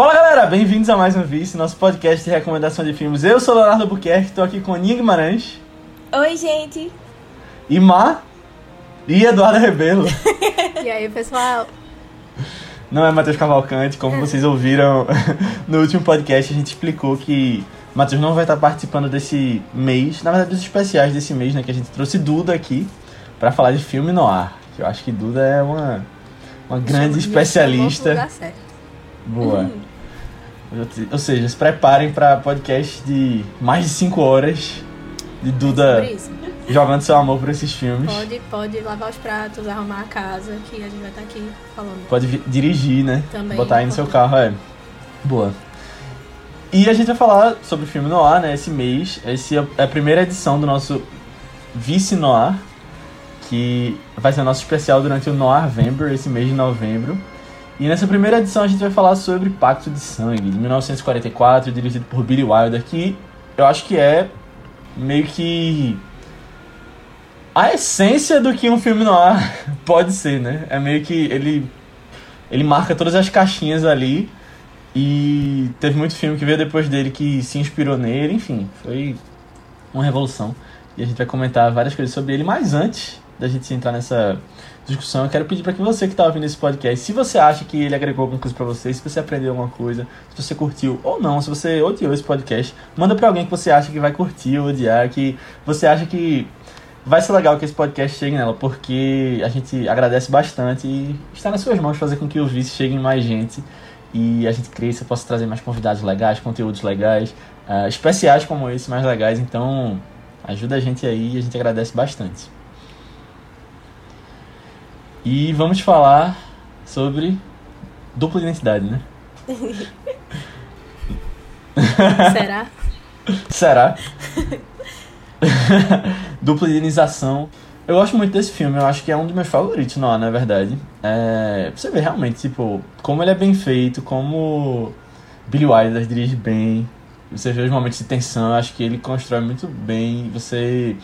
Fala galera, bem-vindos a mais um Vice, nosso podcast de recomendação de filmes. Eu sou Leonardo Buquerque, estou aqui com Aninha Guimarães. Oi, gente. E Má. E Eduardo Rebelo. e aí, pessoal? Não é Matheus Cavalcante, como vocês ouviram no último podcast, a gente explicou que Matheus não vai estar participando desse mês, na verdade dos especiais desse mês, né, que a gente trouxe Duda aqui para falar de filme no ar. Que eu acho que Duda é uma, uma grande especialista. Boa. Uhum. Ou seja, se preparem para podcast de mais de 5 horas de Duda é jogando seu amor por esses filmes. Pode, pode lavar os pratos, arrumar a casa, que a gente vai estar aqui falando. Pode dirigir, né? Também. Botar aí no seu carro, é. Boa. E a gente vai falar sobre o filme Noir, né? Esse mês. Essa é a primeira edição do nosso Vice Noir, que vai ser nosso especial durante o Noir November, esse mês de novembro. E nessa primeira edição a gente vai falar sobre Pacto de Sangue, de 1944, dirigido por Billy Wilder, que eu acho que é meio que a essência do que um filme no ar pode ser, né? É meio que ele ele marca todas as caixinhas ali e teve muito filme que veio depois dele que se inspirou nele, enfim, foi uma revolução. E a gente vai comentar várias coisas sobre ele, mas antes da gente entrar nessa discussão, eu quero pedir para que você que está ouvindo esse podcast, se você acha que ele agregou alguma coisa para você, se você aprendeu alguma coisa, se você curtiu ou não, se você odiou esse podcast, manda para alguém que você acha que vai curtir ou odiar, que você acha que vai ser legal que esse podcast chegue nela, porque a gente agradece bastante e está nas suas mãos fazer com que o Vice chegue em mais gente e a gente cresça, possa trazer mais convidados legais, conteúdos legais, uh, especiais como esse, mais legais. Então, ajuda a gente aí e a gente agradece bastante. E vamos falar sobre dupla identidade, né? Será? Será? dupla identização. Eu gosto muito desse filme, eu acho que é um dos meus favoritos, não, na verdade. É, você vê realmente, tipo, como ele é bem feito, como Billy Wilder dirige bem, você vê os momentos de tensão, eu acho que ele constrói muito bem, você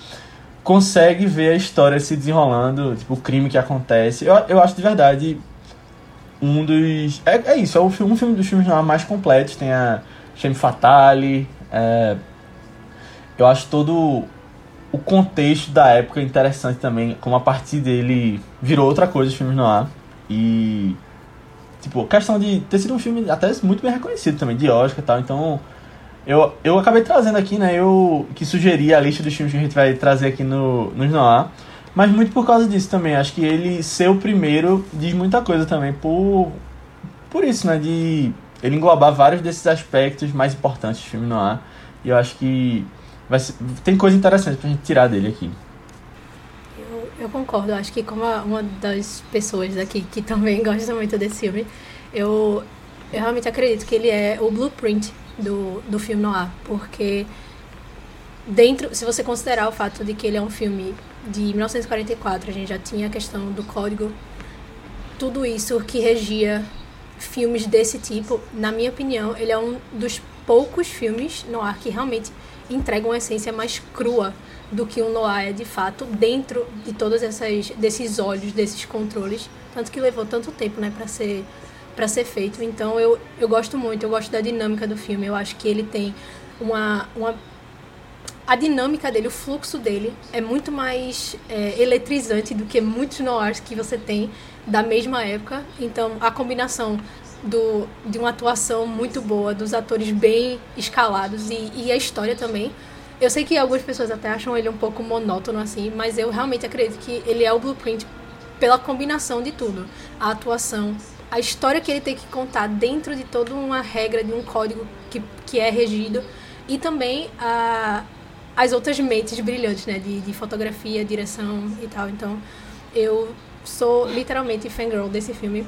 consegue ver a história se desenrolando, tipo, o crime que acontece. Eu, eu acho de verdade um dos. É, é isso, é um filme, um filme dos filmes mais completos. Tem a Chame Fatale. É, eu acho todo o contexto da época interessante também, como a partir dele virou outra coisa os filmes no ar. E. Tipo, questão de ter sido um filme até muito bem reconhecido também, de Oscar e tal. Então, eu, eu acabei trazendo aqui, né? Eu que sugeri a lista dos filmes que a gente vai trazer aqui no, no Noir. Mas muito por causa disso também. Acho que ele ser o primeiro diz muita coisa também. Por, por isso, né? De ele englobar vários desses aspectos mais importantes do filme Noir. E eu acho que vai ser, tem coisa interessante pra gente tirar dele aqui. Eu, concordo. Acho que como uma das pessoas daqui que também gosta muito desse filme, eu, eu realmente acredito que ele é o blueprint do, do filme noir, porque dentro, se você considerar o fato de que ele é um filme de 1944, a gente já tinha a questão do código, tudo isso que regia filmes desse tipo, na minha opinião, ele é um dos poucos filmes noir que realmente entregam uma essência mais crua do que um noir é de fato, dentro de todos essas, desses olhos, desses controles, tanto que levou tanto tempo, né, para ser para ser feito. Então eu, eu gosto muito, eu gosto da dinâmica do filme. Eu acho que ele tem uma, uma a dinâmica dele, o fluxo dele é muito mais é, eletrizante do que muitos noirs que você tem da mesma época. Então a combinação do, de uma atuação muito boa, dos atores bem escalados e, e a história também. Eu sei que algumas pessoas até acham ele um pouco monótono assim, mas eu realmente acredito que ele é o blueprint pela combinação de tudo. A atuação, a história que ele tem que contar dentro de toda uma regra, de um código que, que é regido, e também a, as outras mentes brilhantes, né, de, de fotografia, direção e tal. Então, eu sou literalmente fangirl desse filme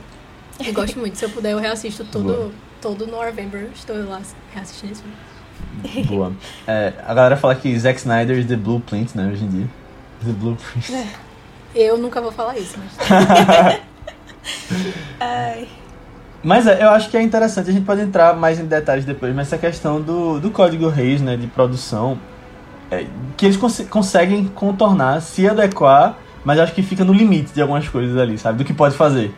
e gosto muito. Se eu puder, eu reassisto todo, todo no November. Estou lá reassistindo esse filme. Boa. É, a galera fala que Zack Snyder é The Blueprint, né, hoje em dia. The Blueprint. É. Eu nunca vou falar isso, mas... Ai. Mas é, eu acho que é interessante, a gente pode entrar mais em detalhes depois, mas essa questão do, do código Reis, né, de produção, é, que eles cons conseguem contornar, se adequar, mas acho que fica no limite de algumas coisas ali, sabe? Do que pode fazer.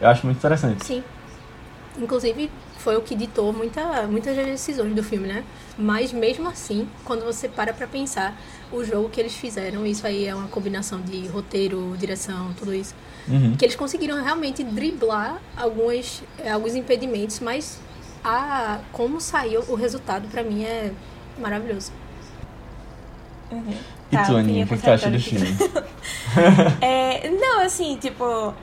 Eu acho muito interessante. Sim. Inclusive, foi o que ditou muita, muitas das decisões do filme, né? Mas mesmo assim, quando você para pra pensar o jogo que eles fizeram, isso aí é uma combinação de roteiro, direção, tudo isso. Uhum. Que eles conseguiram realmente driblar algumas, eh, alguns impedimentos, mas a, como saiu o resultado pra mim é maravilhoso. Uhum. E Tá, tu, Aninha, o que, tu acha do filme? É, não, assim, tipo.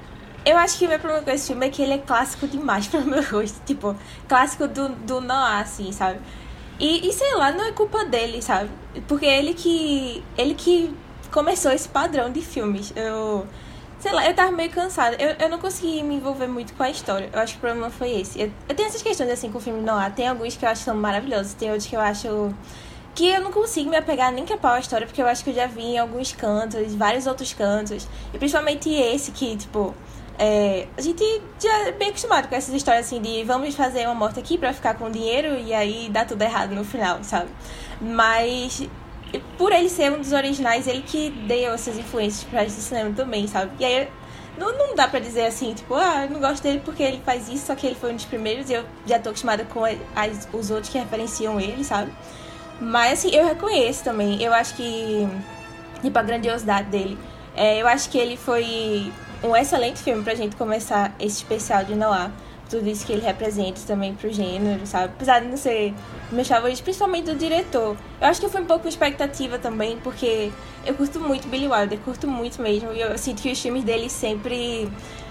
Eu acho que o meu problema com esse filme é que ele é clássico demais pro meu gosto. Tipo, clássico do, do Noah, assim, sabe? E, e sei lá, não é culpa dele, sabe? Porque ele que. Ele que começou esse padrão de filmes. Eu. Sei lá, eu tava meio cansada. Eu, eu não consegui me envolver muito com a história. Eu acho que o problema foi esse. Eu, eu tenho essas questões, assim, com o filme Noah. Tem alguns que eu acho que são maravilhosos, tem outros que eu acho que eu não consigo me apegar nem que a pau à história, porque eu acho que eu já vi em alguns cantos, vários outros cantos, e principalmente esse que, tipo, é, a gente já é bem acostumado com essas histórias assim de vamos fazer uma morte aqui pra ficar com dinheiro e aí dá tudo errado no final, sabe? Mas por ele ser um dos originais, ele que deu essas influências pra esse cinema também, sabe? E aí não, não dá pra dizer assim, tipo, ah, eu não gosto dele porque ele faz isso, só que ele foi um dos primeiros e eu já tô acostumada com as, os outros que referenciam ele, sabe? Mas assim, eu reconheço também. Eu acho que. Tipo, a grandiosidade dele. É, eu acho que ele foi um excelente filme pra gente começar esse especial de Noah. Tudo isso que ele representa também pro gênero, sabe? Apesar de não ser meus favoritos, principalmente do diretor. Eu acho que foi um pouco expectativa também, porque eu curto muito Billy Wilder, curto muito mesmo. E eu sinto que os filmes dele sempre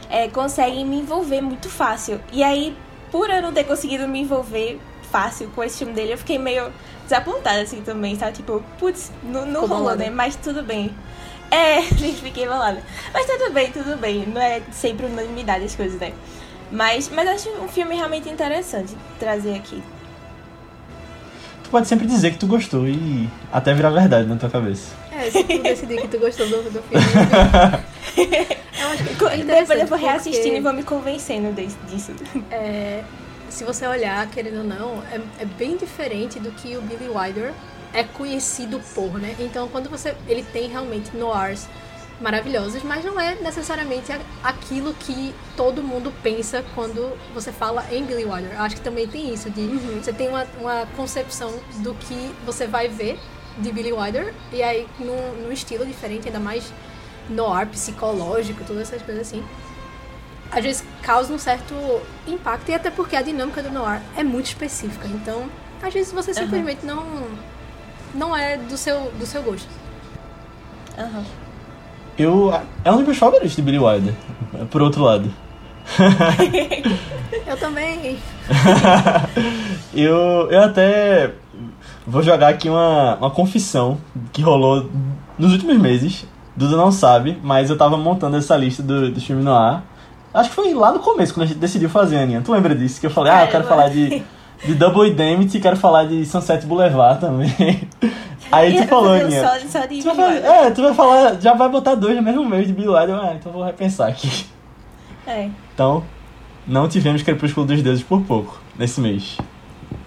é, conseguem me envolver muito fácil. E aí, por eu não ter conseguido me envolver fácil com esse filme dele, eu fiquei meio desapontada, assim, também, sabe? Tipo, putz, não, rolou, bolada. né? Mas tudo bem. É, fiquei bolada. Mas tudo bem, tudo bem. Não é sempre unanimidade as coisas, né? Mas, mas acho um filme realmente interessante trazer aqui. Tu pode sempre dizer que tu gostou e até virar verdade na tua cabeça. É, se tu decidir que tu gostou do, do filme, eu acho que é Depois eu vou reassistindo porque- e vou me convencendo disso. É, se você olhar, querendo ou não, é, é bem diferente do que o Billy Wilder é conhecido por, né? Então, quando você. Ele tem realmente noirs maravilhosos, mas não é necessariamente aquilo que todo mundo pensa quando você fala em Billy Wilder. Acho que também tem isso, de você tem uma, uma concepção do que você vai ver de Billy Wilder, e aí num, num estilo diferente, ainda mais noir, psicológico, todas essas coisas assim às vezes causa um certo impacto e até porque a dinâmica do noir é muito específica. Então, às vezes você simplesmente não não é do seu do seu gosto. Aham. Eu. É um dos meus favoritos de Billy Wilder, por outro lado. Eu também. eu, eu até vou jogar aqui uma, uma confissão que rolou nos últimos meses. Duda não sabe, mas eu tava montando essa lista do, do filme no ar. Acho que foi lá no começo, quando a gente decidiu fazer, Aninha. Tu lembra disso? Que eu falei, ah, eu quero falar de, de Double Indemnity e quero falar de Sunset Boulevard também. Aí tu falou, Aninha. Só, só de Tu vai é, tu vai falar, já vai botar dois no mesmo mês de Billy Wilder. Ah, então vou repensar aqui. É. Então, não tivemos Crepúsculo dos Deuses por pouco nesse mês.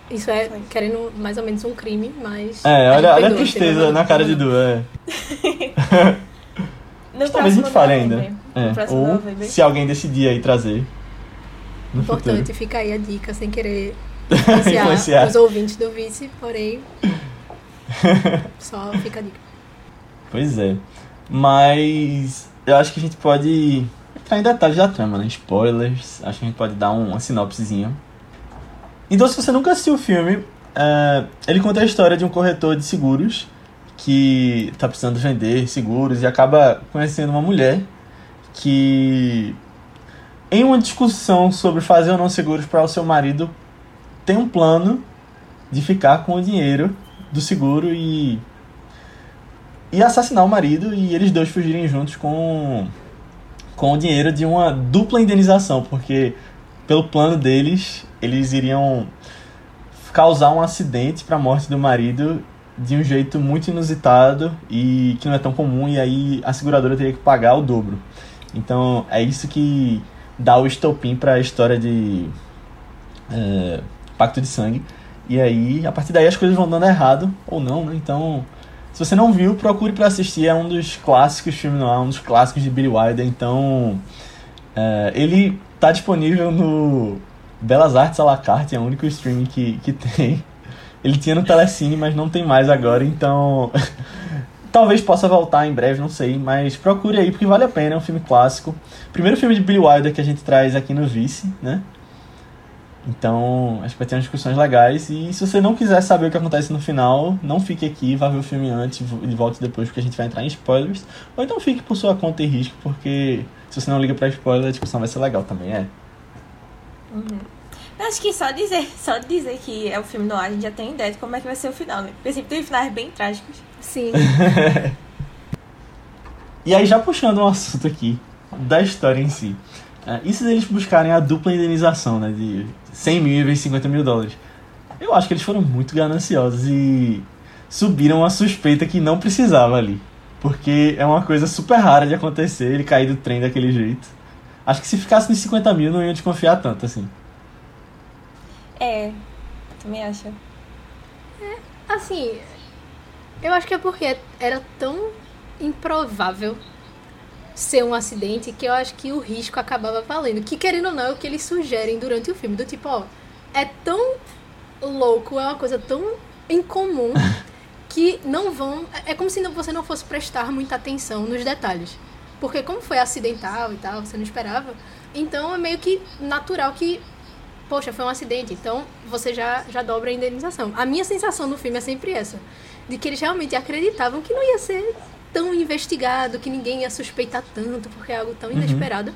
Isso é querendo mais ou menos um crime, mas É, olha, olha a tristeza na cara de Du, é. Talvez a gente fale ainda. É. Ou se alguém decidir aí trazer. No Importante, futuro. fica aí a dica, sem querer influenciar, Influenciar. os ouvintes do Vice, porém só fica a dica. Pois é. Mas eu acho que a gente pode entrar em detalhes da trama, né? Spoilers. Acho que a gente pode dar um- uma sinopsezinha. Então, se você nunca assistiu o filme, é, ele conta a história de um corretor de seguros que tá precisando vender seguros e acaba conhecendo uma mulher que, em uma discussão sobre fazer ou não seguros para o seu marido, tem um plano de ficar com o dinheiro do seguro e e assassinar o marido e eles dois fugirem juntos com com o dinheiro de uma dupla indenização, porque pelo plano deles, eles iriam causar um acidente para a morte do marido de um jeito muito inusitado e que não é tão comum e aí a seguradora teria que pagar o dobro. Então, é isso que dá o estopim para a história de é, Pacto de Sangue. E aí, a partir daí as coisas vão dando errado ou não, né? Então, se você não viu, procure para assistir. É um dos clássicos filme noir, um dos clássicos de Billy Wilder. Então, é, ele tá disponível no, Belas Artes à la carte, é o único streaming que, que tem. Ele tinha no Telecine, mas não tem mais agora, então. Talvez possa voltar em breve, não sei, mas procure aí porque vale a pena, é um filme clássico. Primeiro filme de Billy Wilder que a gente traz aqui no Vice, né? Então, acho que vai ter umas discussões legais. E se você não quiser saber o que acontece no final, não fique aqui, vá ver o filme antes e volte depois, porque a gente vai entrar em spoilers. Ou então fique por sua conta e risco, porque se você não liga pra spoiler, a discussão vai ser legal também, é. Uhum. Acho que só dizer, só dizer que é o filme no ar, a gente já tem ideia de como é que vai ser o final, né? Porque sempre tem finais bem trágicos. Sim. e aí, já puxando um assunto aqui da história em si. Uh, e se eles buscarem a dupla indenização, né? De 100 mil vezes 50 mil dólares? Eu acho que eles foram muito gananciosos e subiram uma suspeita que não precisava ali. Porque é uma coisa super rara de acontecer, ele cair do trem daquele jeito. Acho que se ficasse nos 50 mil não ia desconfiar tanto, assim. É, também acho. É, assim, eu acho que é porque era tão improvável ser um acidente que eu acho que o risco acabava valendo. Que querendo ou não é o que eles sugerem durante o filme. Do tipo, ó, é tão louco, é uma coisa tão incomum que não vão. É como se você não fosse prestar muita atenção nos detalhes. Porque como foi acidental e tal, você não esperava. Então é meio que natural que poxa, foi um acidente, então você já, já dobra a indenização. A minha sensação no filme é sempre essa, de que eles realmente acreditavam que não ia ser tão investigado, que ninguém ia suspeitar tanto, porque é algo tão uhum. inesperado.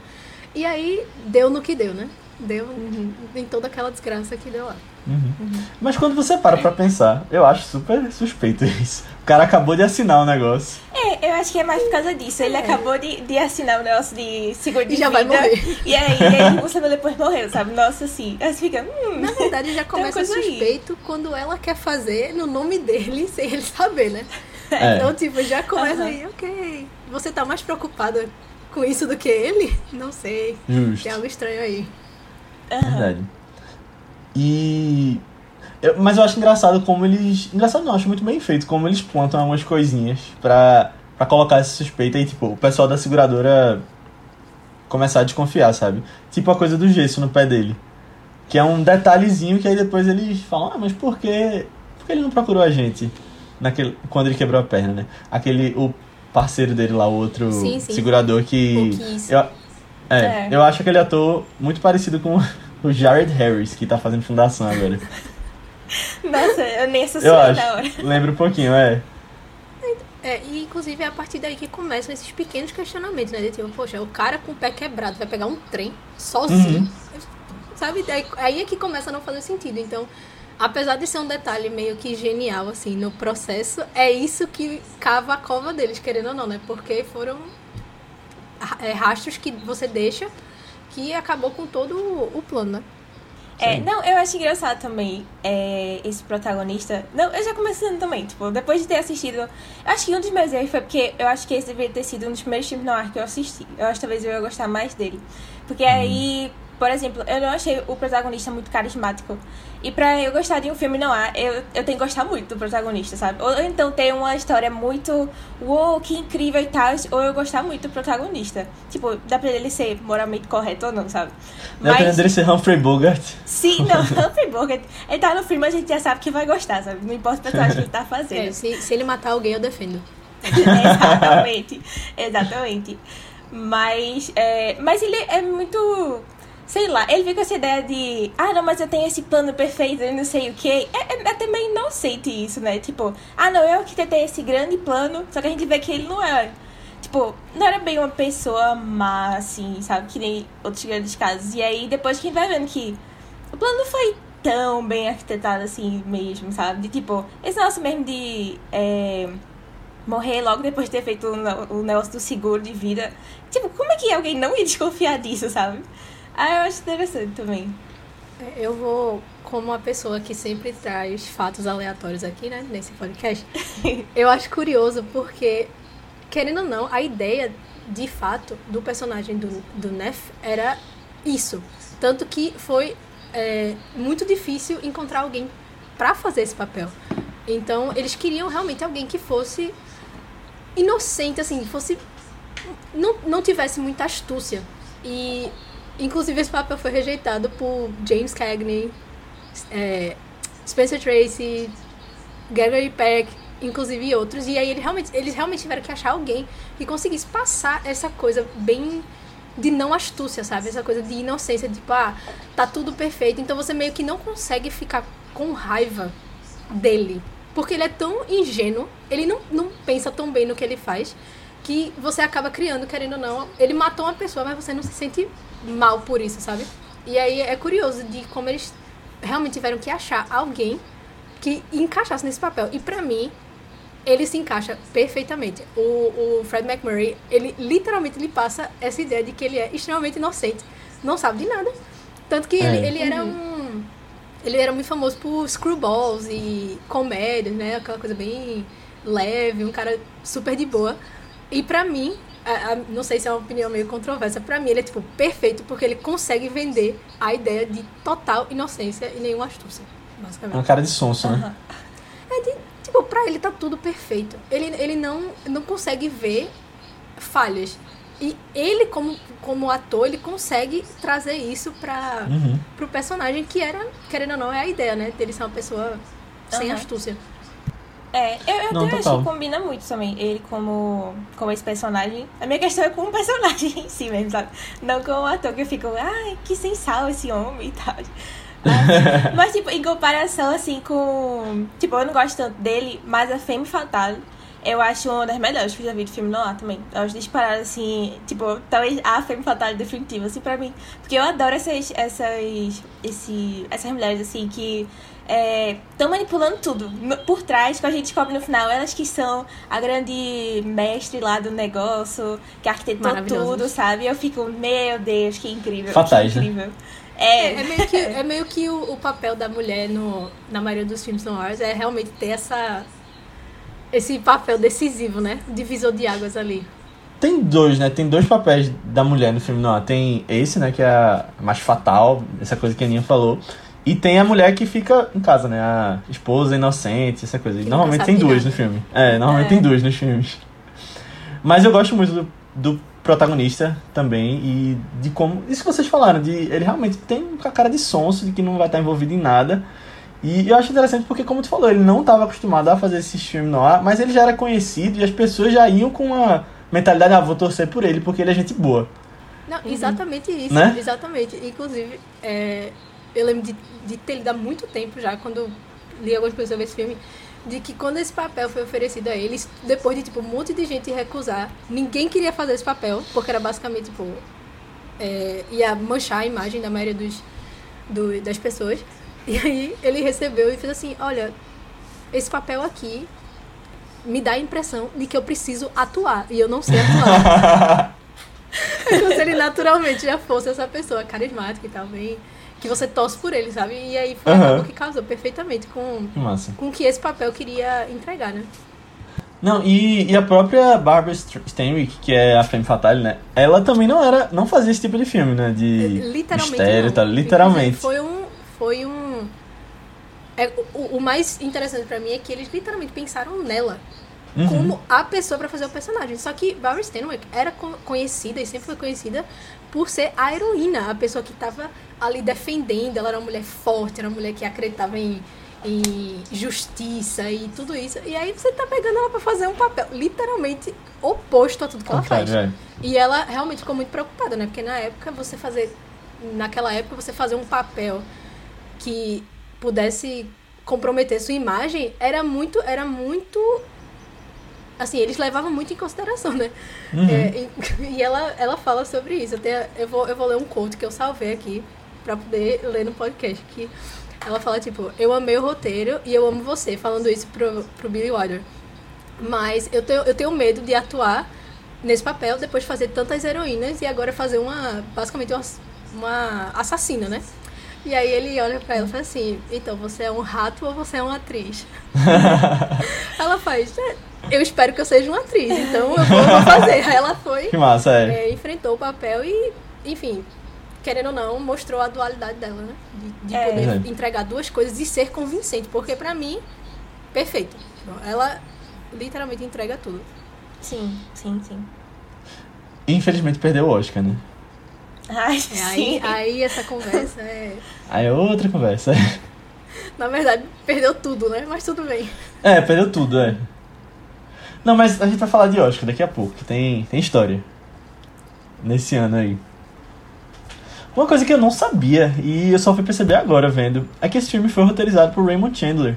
E aí deu no que deu, né? Deu uhum. em toda aquela desgraça que deu lá. Uhum. Uhum. Mas quando você para pra pensar, eu acho super suspeito isso. O cara acabou de assinar o negócio. É, eu acho que é mais por causa disso. Ele é. acabou de, de assinar o negócio de seguro de e já vida. vai morrer. E aí, e depois morreu, sabe? Nossa, assim. Aí você fica. Hum, Na verdade, já começa suspeito aí. quando ela quer fazer no nome dele sem ele saber, né? É. Então, tipo, já começa uhum. aí, ok. Você tá mais preocupada com isso do que ele? Não sei. Justo. Tem algo estranho aí. Uhum. Verdade. E. Eu, mas eu acho engraçado como eles. Engraçado não, acho muito bem feito como eles plantam algumas coisinhas pra, pra colocar essa suspeita e, tipo, o pessoal da seguradora começar a desconfiar, sabe? Tipo a coisa do gesso no pé dele. Que é um detalhezinho que aí depois eles falam, ah, mas por que. Por que ele não procurou a gente? Naquele, quando ele quebrou a perna, né? Aquele. O parceiro dele lá, o outro sim, sim. segurador que. Eu, é, é, eu acho aquele ator muito parecido com o Jared Harris, que tá fazendo fundação agora. Nossa, eu nem associei eu acho. hora. Lembra um pouquinho, é. É, e inclusive é a partir daí que começam esses pequenos questionamentos, né? De tipo, poxa, o cara com o pé quebrado vai pegar um trem sozinho. Uhum. Sabe? Daí, aí é que começa a não fazer sentido. Então, apesar de ser um detalhe meio que genial, assim, no processo, é isso que cava a cova deles, querendo ou não, né? Porque foram é, rastros que você deixa que acabou com todo o plano, né? É, não, eu acho engraçado também é, esse protagonista. Não, eu já comecei também, tipo, depois de ter assistido. Eu acho que um dos meus erros foi porque eu acho que esse deveria ter sido um dos primeiros filmes no ar que eu assisti. Eu acho que talvez eu ia gostar mais dele. Porque aí por exemplo, eu não achei o protagonista muito carismático. E pra eu gostar de um filme não há, eu, eu tenho que gostar muito do protagonista, sabe? Ou então ter uma história muito, uou, que incrível e tal, ou eu gostar muito do protagonista. Tipo, dá pra ele ser moralmente correto ou não, sabe? Dá pra ele ser Humphrey Bogart? Sim, não, Humphrey Bogart. Ele tá no filme, a gente já sabe que vai gostar, sabe? Não importa o personagem que ele tá fazendo. É, se, se ele matar alguém, eu defendo. exatamente, exatamente. Mas, é, mas ele é muito sei lá, ele fica com essa ideia de, ah, não, mas eu tenho esse plano perfeito e não sei o que. É, é, é também inocente isso, né? Tipo, ah, não, eu que tentei esse grande plano, só que a gente vê que ele não é. Tipo, não era bem uma pessoa má, assim, sabe? Que nem outros grandes casos. E aí, depois que vai vendo que o plano não foi tão bem arquitetado assim mesmo, sabe? De tipo, esse negócio mesmo de. É, morrer logo depois de ter feito o, negócio do seguro de vida. Tipo, como é que alguém não ia desconfiar disso, sabe? Ah, eu acho interessante também. É, eu vou, como uma pessoa que sempre traz fatos aleatórios aqui, né, nesse podcast, eu acho curioso porque, querendo ou não, a ideia de fato do personagem do, do Neff era isso. Tanto que foi é, muito difícil encontrar alguém para fazer esse papel. Então, eles queriam realmente alguém que fosse inocente, assim, fosse. não, não tivesse muita astúcia. E inclusive esse papel foi rejeitado por James Cagney, é, Spencer Tracy, Gregory Peck, inclusive outros. E aí ele realmente, eles realmente tiveram que achar alguém que conseguisse passar essa coisa bem de não astúcia, sabe? Essa coisa de inocência, tipo, ah, tá tudo perfeito. Então você meio que não consegue ficar com raiva dele. Porque ele é tão ingênuo, ele não, não pensa tão bem no que ele faz, que você acaba criando, querendo ou não. Ele matou uma pessoa, mas você não se sente mal por isso, sabe? E aí é curioso de como eles realmente tiveram que achar alguém que encaixasse nesse papel. E pra mim, ele se encaixa perfeitamente. O, o Fred McMurray, ele literalmente lhe passa essa ideia de que ele é extremamente inocente, não sabe de nada. Tanto que é. ele, ele era um. Ele era muito famoso por screwballs e comédias, né? Aquela coisa bem leve, um cara super de boa. E pra mim, a, a, não sei se é uma opinião meio controversa, pra mim ele é tipo perfeito porque ele consegue vender a ideia de total inocência e nenhuma astúcia, basicamente. É uma cara de sonso, né? É de Tipo, pra ele tá tudo perfeito. Ele, ele não, não consegue ver falhas. E ele, como, como ator, ele consegue trazer isso pra, uhum. pro personagem, que era, querendo ou não, é a ideia, né? Dele ser uma pessoa sem uhum. astúcia. É, eu, eu não, acho que combina muito também, ele como, como esse personagem. A minha questão é com o personagem em si mesmo, sabe? Não com o ator, que eu fico, ai, que sem sal esse homem e tal. Mas, mas, tipo, em comparação, assim, com... Tipo, eu não gosto tanto dele, mas a Femme Fatale eu acho uma das melhores que eu já vi de filme no ar também. Eu acho disparar assim, tipo, talvez a Femme Fatale definitiva, assim, pra mim. Porque eu adoro essas, essas, esse, essas mulheres, assim, que estão é, manipulando tudo. Por trás, que a gente descobre no final, elas que são a grande mestre lá do negócio, que arquitetou tudo, sabe? Eu fico, meu Deus, que incrível. Fatais, que né? incrível. Né? É. é meio que, é meio que o, o papel da mulher no, na maioria dos filmes noirs é realmente ter essa, esse papel decisivo, né? Divisor de águas ali. Tem dois, né? Tem dois papéis da mulher no filme noir. Tem esse, né? Que é a mais fatal, essa coisa que a Aninha falou. E tem a mulher que fica em casa, né? A esposa inocente, essa coisa. E normalmente tem duas no filme. É, normalmente é. tem duas nos filmes. Mas eu gosto muito do, do protagonista também e de como. Isso que vocês falaram, de ele realmente tem a cara de sonso, de que não vai estar envolvido em nada. E eu acho interessante porque, como tu falou, ele não estava acostumado a fazer esses filmes no ar, mas ele já era conhecido e as pessoas já iam com uma mentalidade, ah, vou torcer por ele porque ele é gente boa. Não, exatamente isso, né? exatamente. Inclusive, é, eu lembro de, de ter lido há muito tempo já, quando li algumas pessoas sobre esse filme, de que quando esse papel foi oferecido a eles, depois de tipo um monte de gente recusar, ninguém queria fazer esse papel, porque era basicamente tipo é, ia manchar a imagem da maioria dos, do, das pessoas. E aí ele recebeu e fez assim, olha, esse papel aqui me dá a impressão de que eu preciso atuar e eu não sei atuar. Como se ele naturalmente já fosse essa pessoa carismática e tal, bem que você torce por ele, sabe? E aí foi uhum. algo que casou perfeitamente com, com o que esse papel queria entregar, né? Não, e, e a própria Barbara Stanwyck, que é a Femme Fatale, né? Ela também não era, não fazia esse tipo de filme, né? De literalmente mistério tal, literalmente. Foi um, foi um é, o, o mais interessante para mim é que eles literalmente pensaram nela uhum. como a pessoa para fazer o personagem. Só que Barbara Stanwyck era conhecida e sempre foi conhecida por ser a heroína, a pessoa que estava ali defendendo. Ela era uma mulher forte, era uma mulher que acreditava em, em justiça e tudo isso. E aí você tá pegando ela para fazer um papel literalmente oposto a tudo que ela faz. É. E ela realmente ficou muito preocupada, né? Porque na época você fazer naquela época você fazer um papel que pudesse comprometer sua imagem era muito era muito assim, eles levavam muito em consideração, né? Uhum. É, e, e, ela, ela fala sobre isso. Até eu vou, eu vou ler um conto que eu salvei aqui pra poder ler no podcast. Que ela fala, tipo, eu amei o roteiro e eu amo você, falando isso pro, pro Billy Wilder. Mas eu tenho, eu tenho medo de atuar nesse papel depois de fazer tantas heroínas e agora fazer uma, basicamente, uma, uma assassina, né? E aí ele olha pra ela e fala assim, então, você é um rato ou você é uma atriz? ela faz, é, eu espero que eu seja uma atriz, então eu vou, vou fazer. Aí ela foi. Que massa, é. é. Enfrentou o papel e, enfim, querendo ou não, mostrou a dualidade dela, né? De, de é. poder é. entregar duas coisas e ser convincente. Porque pra mim, perfeito. Ela literalmente entrega tudo. Sim, sim, sim. Infelizmente perdeu o Oscar, né? Ai, É, sim. aí, aí essa conversa é. Aí é outra conversa. Na verdade, perdeu tudo, né? Mas tudo bem. É, perdeu tudo, é. Não, mas a gente vai falar de Oscar daqui a pouco, que tem, tem história. Nesse ano aí. Uma coisa que eu não sabia, e eu só fui perceber agora vendo, é que esse filme foi roteirizado por Raymond Chandler,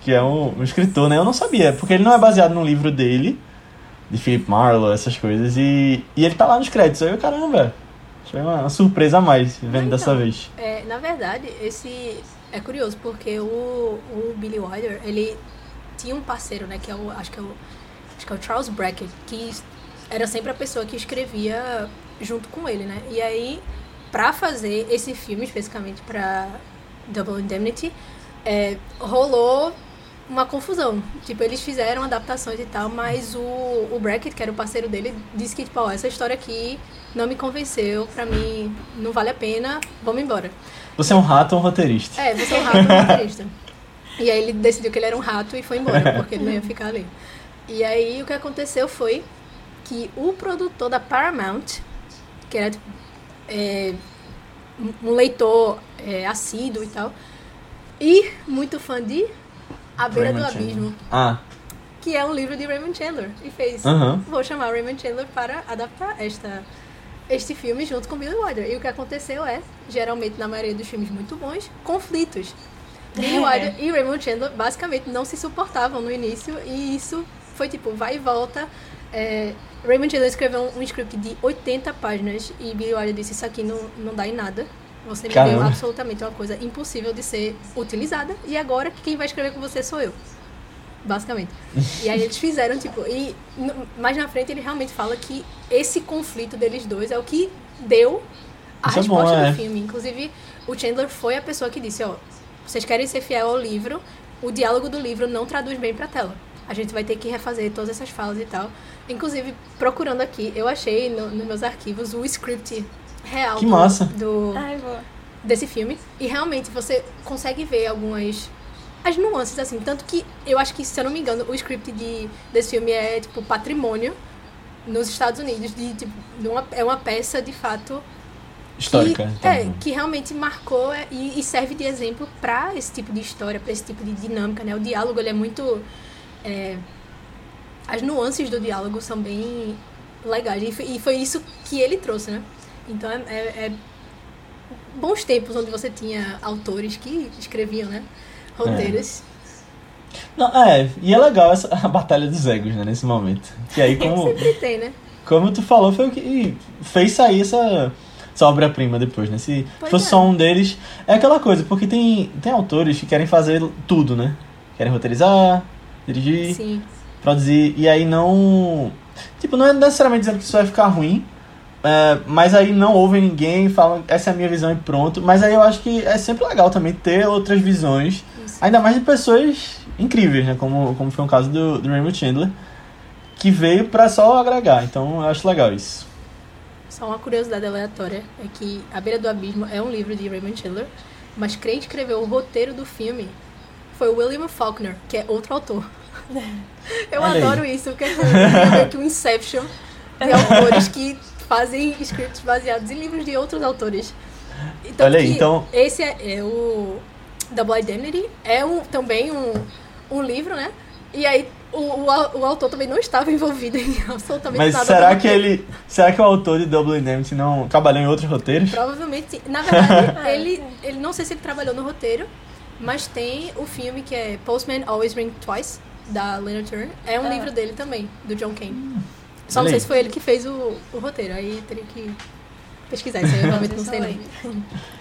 que é um, um escritor, né? Eu não sabia, porque ele não é baseado num livro dele, de Philip Marlowe, essas coisas, e, e ele tá lá nos créditos. Aí eu, caramba, foi uma, uma surpresa a mais vendo Ah, dessa então. vez. É, na verdade, esse é curioso, porque o, o Billy Wilder, ele tinha um parceiro, né? Que é o. Acho que é o. Acho que é o Charles Brackett, que era sempre a pessoa que escrevia junto com ele, né? E aí, pra fazer esse filme, especificamente pra Double Indemnity, é, rolou uma confusão. Tipo, eles fizeram adaptações e tal, mas o, o Brackett, que era o parceiro dele, disse que, tipo, ó, essa história aqui não me convenceu, pra mim não vale a pena, vamos embora. Você é um rato ou um roteirista? É, você é um rato um roteirista. E aí ele decidiu que ele era um rato e foi embora, porque ele não ia ficar ali. E aí o que aconteceu foi que o produtor da Paramount, que era tipo, é, um leitor é, assíduo e tal, e muito fã de A Beira do Raymond Abismo, Chandler. Ah, que é um livro de Raymond Chandler, e fez. Aham. Vou chamar o Raymond Chandler para adaptar esta, este filme junto com Billy Wilder. E o que aconteceu é, geralmente na maioria dos filmes muito bons, conflitos. Billy É. Wilder e Raymond Chandler basicamente não se suportavam no início e isso foi tipo, vai e volta. É, Raymond Chandler escreveu um, um script de 80 páginas e Billy Wilder disse isso aqui não, não dá em nada. Você me deu Caramba. absolutamente uma coisa impossível de ser utilizada e agora quem vai escrever com você sou eu. Basicamente. E aí eles fizeram, tipo, e mais na frente ele realmente fala que esse conflito deles dois é o que deu a Isso é bom, resposta é. do filme. Inclusive, o Chandler foi a pessoa que disse, ó, vocês querem ser fiel ao livro, o diálogo do livro não traduz bem pra tela. A gente vai ter que refazer todas essas falas e tal. Inclusive, procurando aqui, eu achei no- nos meus arquivos o script real Que do- massa. do, Ai, boa. desse filme. E realmente você consegue ver algumas as nuances, assim. Tanto que eu acho que, se eu não me engano, o script de, desse filme é, tipo, patrimônio nos Estados Unidos. De, tipo, de uma, é uma peça, de fato, histórica. que, então. é, que realmente marcou é, e, e serve de exemplo para esse tipo de história, para esse tipo de dinâmica, né? O diálogo, ele é muito... é, as nuances do diálogo são bem legais. E foi, e foi isso que ele trouxe, né? Então, é, é- é bons tempos onde você tinha autores que escreviam, né? Roteiros. Não, é, e é legal essa a batalha dos egos, né, nesse momento. Que aí, como, Sempre tem, né? como tu falou, foi o que fez sair essa, essa obra-prima depois, né? Se Pois fosse é. só um deles. É aquela coisa, porque tem, tem autores que querem fazer tudo, né? Querem roteirizar, dirigir, Sim. produzir, e aí não. Tipo, não é necessariamente dizendo que isso vai ficar ruim. É, mas aí não ouvem ninguém, falam, essa é a minha visão e pronto. Mas aí eu acho que é sempre legal também ter outras visões Isso. Ainda mais de pessoas incríveis, né? Como, como foi o caso do, do Raymond Chandler, que veio pra só agregar. Então eu acho legal isso. Só uma curiosidade aleatória é que A Beira do Abismo é um livro de Raymond Chandler, mas quem escreveu o roteiro do filme foi o William Faulkner, que é outro autor. Eu Olha aí. adoro isso, porque é meio que um Inception de autores que fazem scripts baseados em livros de outros autores. Então, Olha aí, então- Esse é, é o Double Indemnity, é um, também um, um livro, né? E aí o, o, o autor também não estava envolvido em absolutamente Mas nada. será do que ele. Será que o autor de Double Indemnity não trabalhou em outros roteiros? Provavelmente sim. Na verdade, Ah, ele, ele não sei se ele trabalhou no roteiro, mas tem o filme que é Postman Always Ring Twice, da Lena Turner. É um Ah. livro dele também, do John Kane. Só não sei se foi ele que fez o, o roteiro, aí teria que pesquisar isso aí, eu realmente não sei não.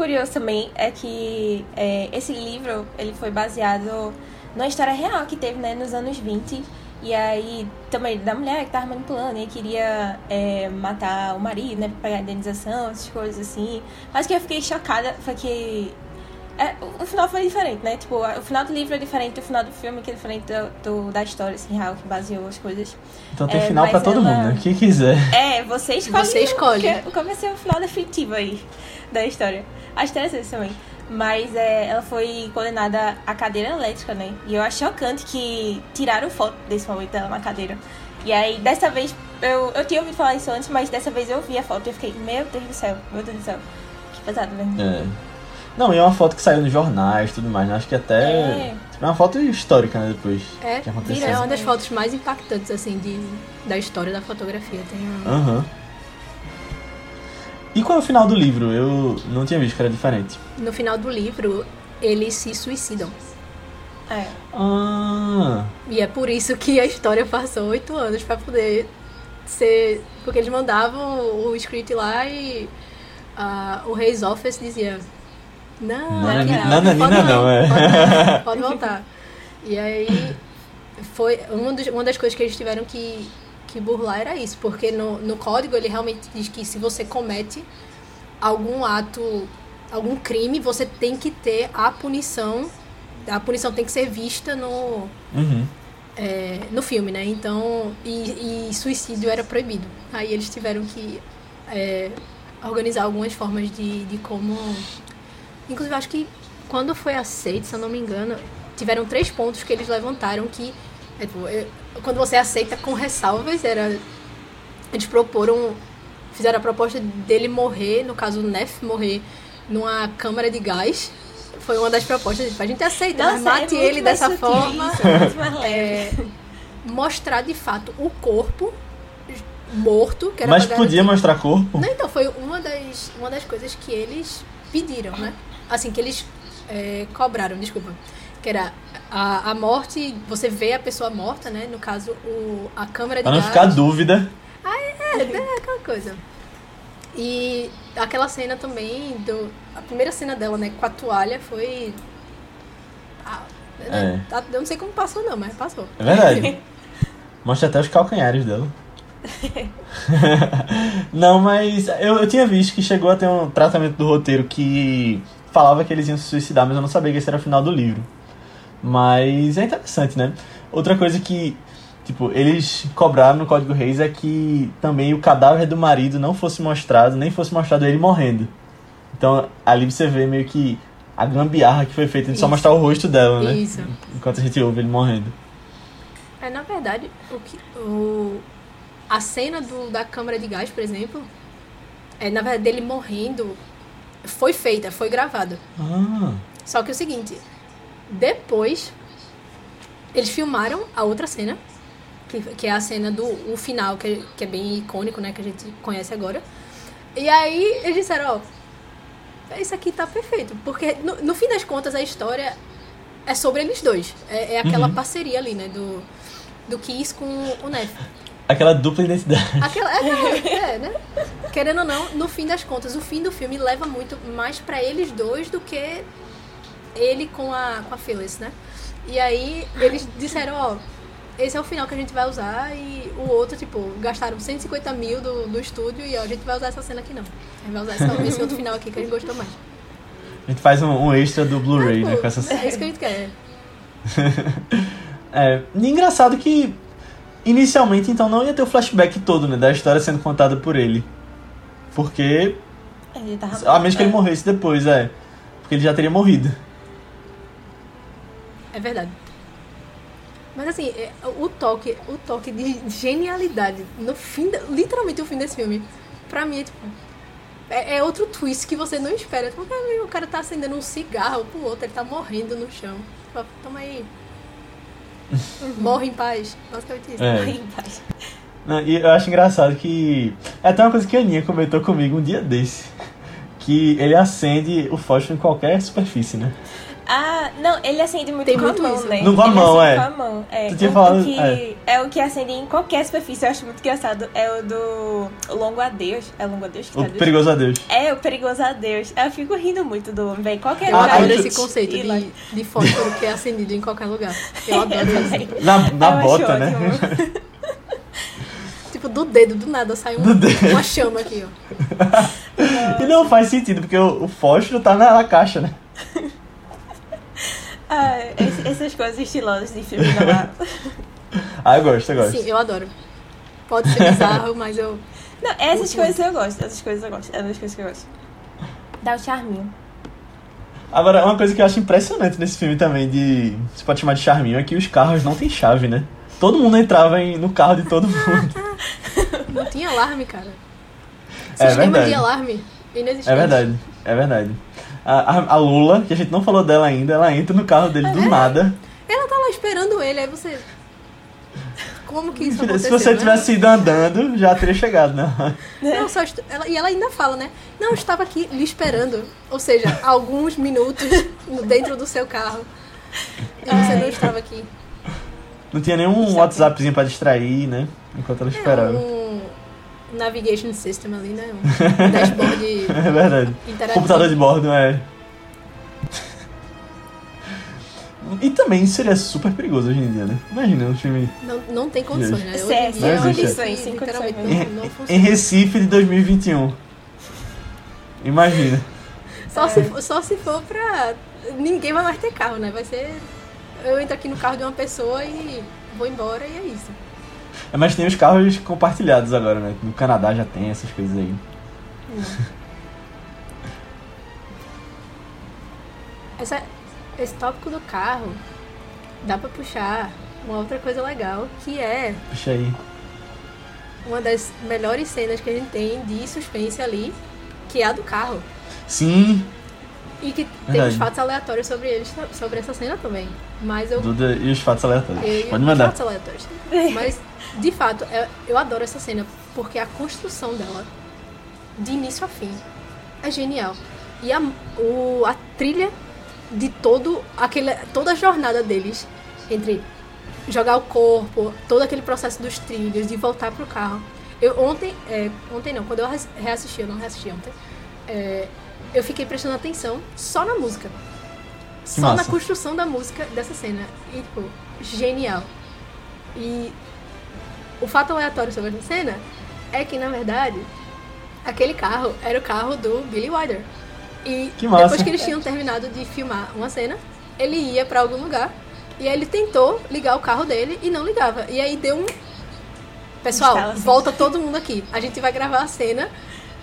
curioso também é que é, esse livro ele foi baseado numa história real que teve né, nos anos 20 E aí, também da mulher que tava manipulando e queria é, matar o marido, né? Pra pegar indenização, essas coisas assim. Mas que eu fiquei chocada foi que. É, o final foi diferente, né? Tipo, o final do livro é diferente do final do filme, que é diferente do, do da história, assim, real, que baseou as coisas. Então tem É, final pra todo ela- mundo, né? Quem quiser. É, você escolhe. Você escolhe. Qual vai ser o final definitivo aí da história. Acho interessante também. Mas é, ela foi condenada à cadeira elétrica, né? E eu acho chocante que tiraram foto desse momento dela na cadeira. E aí, dessa vez, eu, eu tinha ouvido falar isso antes, mas dessa vez eu vi a foto e eu fiquei, meu Deus do céu, meu Deus do céu. Que pesado, né? É. Não, e é uma foto que saiu nos jornais e tudo mais, né? Acho que até. É. É uma foto histórica, né? Depois É, que aconteceu. é uma das fotos mais impactantes, assim, de, da história da fotografia. Tem um... Aham. E qual é o final do livro? Eu não tinha visto que era diferente. No final do livro, eles se suicidam. É. Ah. E é por isso que a história passou oito anos pra poder ser. Porque eles mandavam o script lá e ah, o Reis Office dizia: Não, Nana- get out, Nananina pode não, é." Pode, pode voltar. E aí foi uma, dos- uma das coisas que eles tiveram que, que burlar era isso, porque no, no código ele realmente diz que se você comete algum ato, algum crime, você tem que ter a punição. A punição tem que ser vista no, Uhum. é, no filme, né? Então, e, e suicídio era proibido. Aí eles tiveram que é, organizar algumas formas de, de como. Inclusive, acho que quando foi aceito, se eu não me engano, tiveram três pontos que eles levantaram que. É, é, quando você aceita com ressalvas, era. Eles proporam. Fizeram a proposta dele morrer, no caso o Neff morrer, numa câmara de gás. Foi uma das propostas. tipo, A gente aceita, mas Nossa, é mate muito ele dessa forma isso, leve. é, mostrar de fato o corpo morto, que era Mas podia garantir- mostrar corpo? Não, então, foi uma das, uma das coisas que eles pediram, né? Assim, que eles é, cobraram, desculpa. Que era a, a morte, você vê a pessoa morta, né? No caso, o, a câmera de Pra não gás. ficar dúvida. É, é aquela coisa. E aquela cena também, do, a primeira cena dela, né, com a toalha foi. Ah, É. Eu não sei como passou, não, mas passou. É verdade. Mostra até os calcanhares dela. não, mas eu, eu tinha visto que chegou a ter um tratamento do roteiro que falava que eles iam se suicidar, mas eu não sabia que esse era o final do livro. Mas é interessante, né? Outra coisa que, tipo, eles cobraram no Código Reis é que também o cadáver do marido não fosse mostrado, nem fosse mostrado ele morrendo. Então ali você vê meio que a gambiarra que foi feita de só mostrar o rosto dela, né? Isso. Enquanto a gente ouve ele morrendo. É, na verdade, o que, o, a cena do, da câmara de gás, por exemplo, é, na verdade, dele morrendo, foi feita, foi gravada. Ah. Só que é o seguinte, depois, eles filmaram a outra cena, que, que é a cena do o final, que, é- que é bem icônico, né, que a gente conhece agora. E aí, eles disseram, ó, isso aqui tá perfeito, porque no, no fim das contas a história é sobre eles dois. É, é aquela Uhum. parceria ali, né, do, do Kiss com o Neff. Aquela dupla identidade. Aquela, é, é, né? Querendo ou não, no fim das contas, o fim do filme leva muito mais pra eles dois do que ele com a, com a Phyllis, né? E aí eles disseram, ó, esse é o final que a gente vai usar e o outro, tipo, gastaram 150 mil do, do estúdio e ó, a gente vai usar essa cena aqui não. A gente vai usar essa- esse outro final aqui que a gente gostou mais. A gente faz um, um extra do Blu-ray, né? Com essa É isso que a gente quer. É, e engraçado que inicialmente então não ia ter o flashback todo, né? Da história sendo contada por ele. Porque. Ele tava... A menos que ele morresse depois, é. Porque ele já teria morrido. É verdade. Mas assim, é, o toque, o toque de genialidade no fim, literalmente o fim desse filme, pra mim é tipo. É, é outro twist que você não espera. Porque o cara tá acendendo um cigarro pro outro, ele tá morrendo no chão. Tipo, Toma aí. Morre em paz. Basicamente isso. É. Ai, pai. Não, E eu acho engraçado que. É até uma coisa que a Aninha comentou comigo um dia desse. Que ele acende o fósforo em qualquer superfície, né? Ah, não, ele acende muito Tem com muito a mão, isso. né? Não, com a mão, é. com a mão, é. Tu tinha O- falado- o que é. é. o que acende em qualquer superfície, eu acho muito engraçado. É o do Longo Adeus. É Longo Adeus que O tá perigoso adeus. É, o Perigoso Adeus. Eu fico rindo muito do homem, velho. Qualquer Eu Ah, hora. adoro aí tu- esse conceito lá- de, de fósforo que é acendido em qualquer lugar. Eu adoro isso. Na, na Eu bota, né? Tipo, do dedo, do nada, sai um- uma chama aqui, ó. E não faz sentido, porque o, o fósforo tá na, na caixa, né? Ah, essas coisas estilosas de filme há. Ah, eu gosto, eu gosto. Sim, eu adoro. Pode ser bizarro, mas eu. Não, essas Muito coisas eu gosto. Essas coisas eu gosto. É uma das coisas que eu gosto. Dá um charminho. Agora, uma coisa que eu acho impressionante nesse filme também, de. Você pode chamar de charminho, é que os carros não têm chave, né? Todo mundo entrava em- no carro de todo mundo. Não tinha alarme, cara. É Sistema verdade. de alarme inexistente. É verdade, é verdade. A, a, Lula, que a gente não falou dela ainda, ela entra no carro dele É do nada. Ela tá lá esperando ele, aí você. Como que isso Se aconteceu? você né? tivesse ido andando, já teria chegado, né? Não, só estu... ela... E ela ainda fala, né? Não, eu estava aqui lhe esperando. Ou seja, alguns minutos dentro do seu carro. E você não estava aqui. Não tinha nenhum. WhatsAppzinho pra distrair, né? Enquanto ela É esperava. um navigation system ali, né? Um dashboard É verdade. interativo. Computador de bordo, é. E também seria super perigoso hoje em dia, né? Imagina um filme Não, não tem condições, né? Sem- é condições, sem condições. em. Recife de 2021. Imagina. Só, se, for- só se for pra. Ninguém vai mais ter carro, né? Vai ser. Eu entro aqui no carro de uma pessoa e vou embora e é isso. É, Mas tem os carros compartilhados agora, né? No Canadá já tem essas coisas aí. Essa, esse tópico do carro dá pra puxar uma outra coisa legal, que é Puxa aí. uma das melhores cenas que a gente tem de suspense ali, que é a do carro. Sim, E que tem Verdade. os fatos aleatórios sobre eles, sobre essa cena também. Mas eu. Duda e os fatos aleatórios. eu- Pode os mandar. fatos aleatórios. Mas, de fato, eu, adoro essa cena, porque a construção dela, de início a fim, é genial. E a, o, a trilha de todo aquele, toda a jornada deles, entre jogar o corpo, todo aquele processo dos trilhos, de voltar pro carro. Eu ontem, é, ontem não, quando eu reas- reassisti, eu não reassisti ontem, é, eu fiquei prestando atenção só na música. Só na massa. construção da música dessa cena. E, tipo, genial. E o fato aleatório sobre essa cena é que, na verdade, aquele carro era o carro do Billy Wilder. E Que massa. depois que eles tinham terminado de filmar uma cena, ele ia pra algum lugar e aí ele tentou ligar o carro dele e não ligava. E aí deu um. Pessoal, volta todo mundo aqui. A gente vai gravar a cena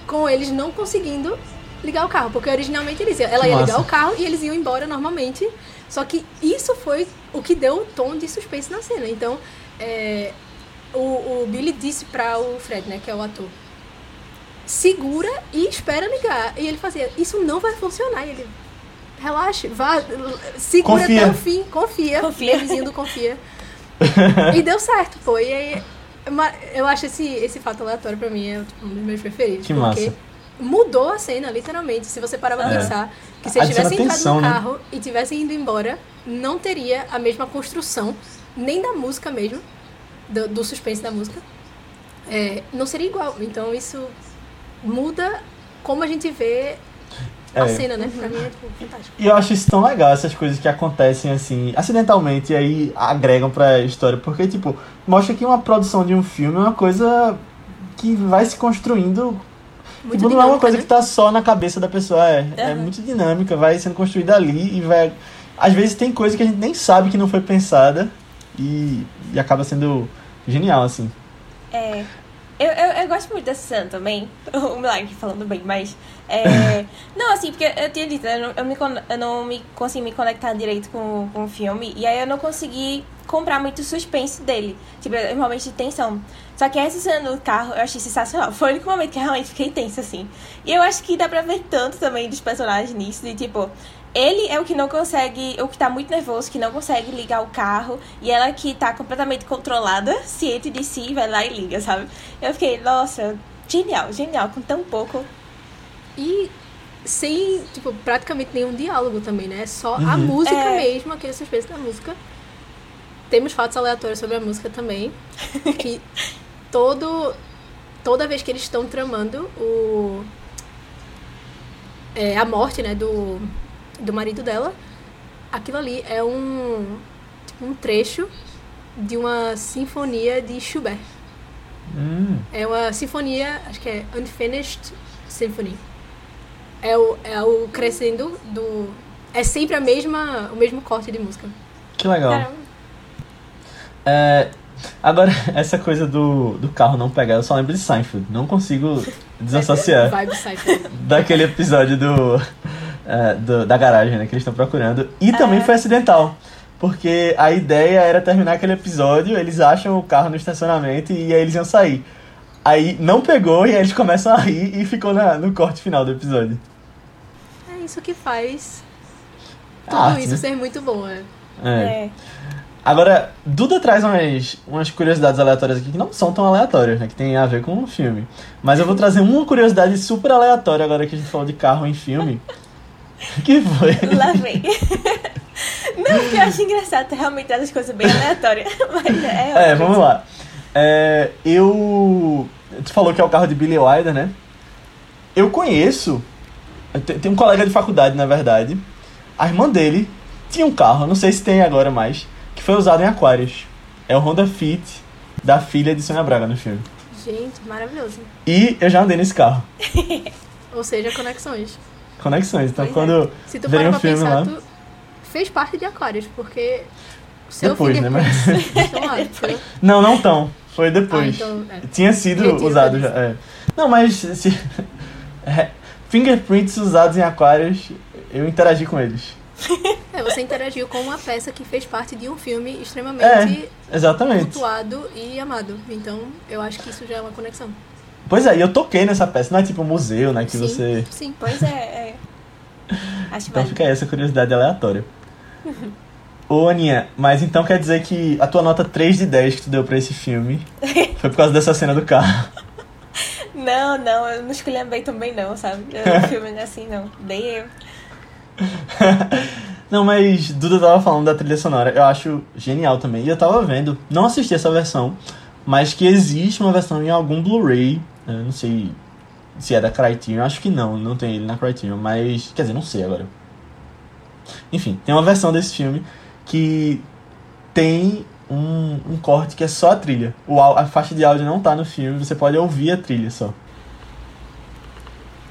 com eles não conseguindo ligar o carro. Porque originalmente eles iam, ela ia massa. ligar o carro e eles iam embora normalmente. Só que isso foi o que deu o tom de suspense na cena. Então, é, o, o Billy disse pra o Fred, né, que é o ator, segura e espera ligar. E ele fazia, isso não vai funcionar. E ele, relaxe, vá, segura Confia. até o fim, confia. Confia. Vizinho do confia. e deu certo, pô. E aí, eu acho esse, esse fato aleatório pra mim é um dos meus preferidos. Que porque massa. Mudou a cena, literalmente. Se você parar pra É. pensar que se eles tivessem entrado no né? carro e tivessem ido embora, não teria a mesma construção, nem da música mesmo, do, do suspense da música. É, não seria igual. Então isso muda como a gente vê a É. cena, né? Pra mim é tipo, fantástico. E eu acho isso tão legal, essas coisas que acontecem assim, acidentalmente, e aí agregam pra história. Porque, tipo, mostra que uma produção de um filme é uma coisa que vai se construindo. Muito tipo, não é uma coisa né? que tá só na cabeça da pessoa, é, é Aham. muito dinâmica, vai sendo construída ali e vai. Às vezes tem coisa que a gente nem sabe que não foi pensada e, e acaba sendo genial, assim. É. Eu, eu, eu gosto muito dessa cena também. O Milagre falando bem, mas. É, não, assim, porque eu tinha dito, eu não, eu, me, eu não me consegui me conectar direito com, com o filme. E aí eu não consegui comprar muito suspense dele. Tipo, eu- momentos de tensão. Só que essa cena no carro eu achei sensacional. Foi o único momento que eu realmente fiquei tensa, assim. E eu acho que dá pra ver tanto também dos personagens nisso, de tipo. Ele é o que não consegue, o que tá muito nervoso, que não consegue ligar o carro, e ela que tá completamente controlada, ciente de si, vai lá e liga, sabe? Eu fiquei, nossa, genial, genial, com tão pouco. E sem, tipo, praticamente nenhum diálogo também, né? É só a música É. mesmo, aquele suspense da música. Temos fatos aleatórios sobre a música também. que todo. Toda vez que eles estão tramando o. é, a morte, né, do, do marido dela, aquilo ali é um. Tipo, um trecho de uma sinfonia de Schubert. Hum, É uma sinfonia, acho que é Unfinished Symphony. É o, é o crescendo do. É sempre a mesma, o mesmo corte de música. que legal. Caramba. É, agora, essa coisa do, do carro não pegar, eu só lembro de Seinfeld. Não consigo desassociar daquele episódio do, é, do- da garagem, né, que eles estão procurando. E também foi acidental. Porque a ideia era terminar aquele episódio, eles acham o carro no estacionamento e aí eles iam sair. Aí não pegou e aí eles começam a rir e ficou na- no corte final do episódio. É isso que faz tudo Arte, isso né? ser muito bom. É. É. É. Agora, Duda traz umas, umas curiosidades aleatórias aqui que não são tão aleatórias, né? Que tem a ver com o filme. Mas eu vou trazer uma curiosidade super aleatória agora que a gente falou de carro em filme. Que foi? Lá vem. Não, porque eu acho engraçado realmente essas coisas bem aleatórias. Mas é, É, vamos lá. É, eu. Tu falou que é o carro de Billy Wilder, né? Eu conheço. Tem um colega de faculdade, na verdade. A irmã dele tinha um carro, não sei se tem agora mais, que foi usado em Aquarius. É o Honda Fit da filha de Sônia Braga no filme. Gente, maravilhoso. E eu já andei nesse carro. Ou seja, conexões. Conexões. Então Pois é. quando Se tu parar o pra filme pensar, lá. tu fez parte de Aquarius, porque seu Depois, né? entendeu? Não, não tão. Foi depois. Ah, então, é. Tinha sido Retiro usado já. disso. é. Não, mas se... é, fingerprints usados em aquários, eu interagi com eles. É, você interagiu com uma peça que fez parte de um filme extremamente É, Exatamente. cultuado e amado. Então, eu acho que isso já é uma conexão. Pois é, e eu toquei nessa peça. Não é tipo um museu, né? Que sim, você. sim. Pois é, é. Acho Então fica aí essa curiosidade aleatória. Ô, Aninha, mas então quer dizer que a tua nota 3 de 10 que tu deu pra esse filme foi por causa dessa cena do carro. Não, não, eu não escolhi bem também não, sabe? Eu, o filme não é assim, não. Dei eu. Não, mas Duda tava falando da trilha sonora, eu acho genial também. E eu tava vendo, não assisti essa versão, mas que existe uma versão em algum Blu-ray, eu não sei se é da Criterion, acho que não, não tem ele na Criterion, mas quer dizer, não sei agora. Enfim, tem uma versão desse filme que tem um, um corte que é só a trilha. O, a faixa de áudio não tá no filme, você pode ouvir a trilha só.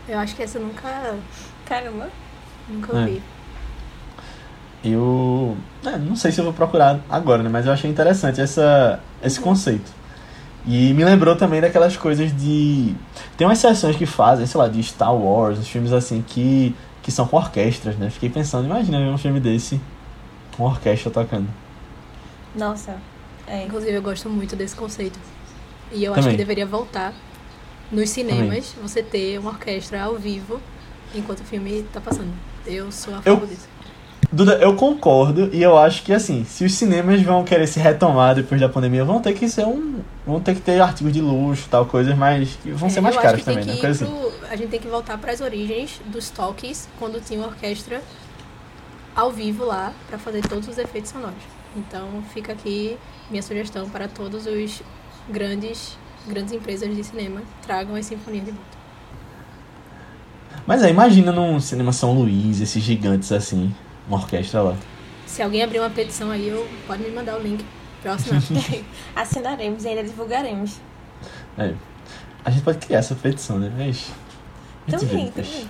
Eu acho que essa nunca, Caramba. Nunca É. ouvi. Eu é, não sei se eu vou procurar agora, né? Mas eu achei interessante essa, esse conceito. E me lembrou também daquelas coisas de. Tem umas sessões que fazem, sei lá, de Star Wars, uns filmes assim que, que são com orquestras, né? Fiquei pensando, imagina ver um filme desse com orquestra tocando. Nossa. É. Inclusive, eu gosto muito desse conceito. E eu acho Também. que deveria voltar nos cinemas, você ter uma orquestra ao vivo enquanto o filme tá passando. Eu sou a Eu- favor disso. Duda, eu concordo e eu acho que assim, se os cinemas vão querer se retomar depois da pandemia, vão ter que ser um. vão ter que ter artigos de luxo, tal, coisas mais. que vão ser É, mais eu caros também, né? assim. pro- A gente tem que voltar para as origens dos talkies, quando tinha uma orquestra ao vivo lá para fazer todos os efeitos sonoros. Então fica aqui minha sugestão para todos os grandes grandes empresas de cinema tragam as sinfonias de volta. Mas aí, imagina num cinema São Luís, esses gigantes assim, uma orquestra lá. Se alguém abrir uma petição aí, eu pode me mandar o link assinar. Assinaremos e ainda divulgaremos. É. A gente pode criar essa petição, né? Mas. gente Também, também.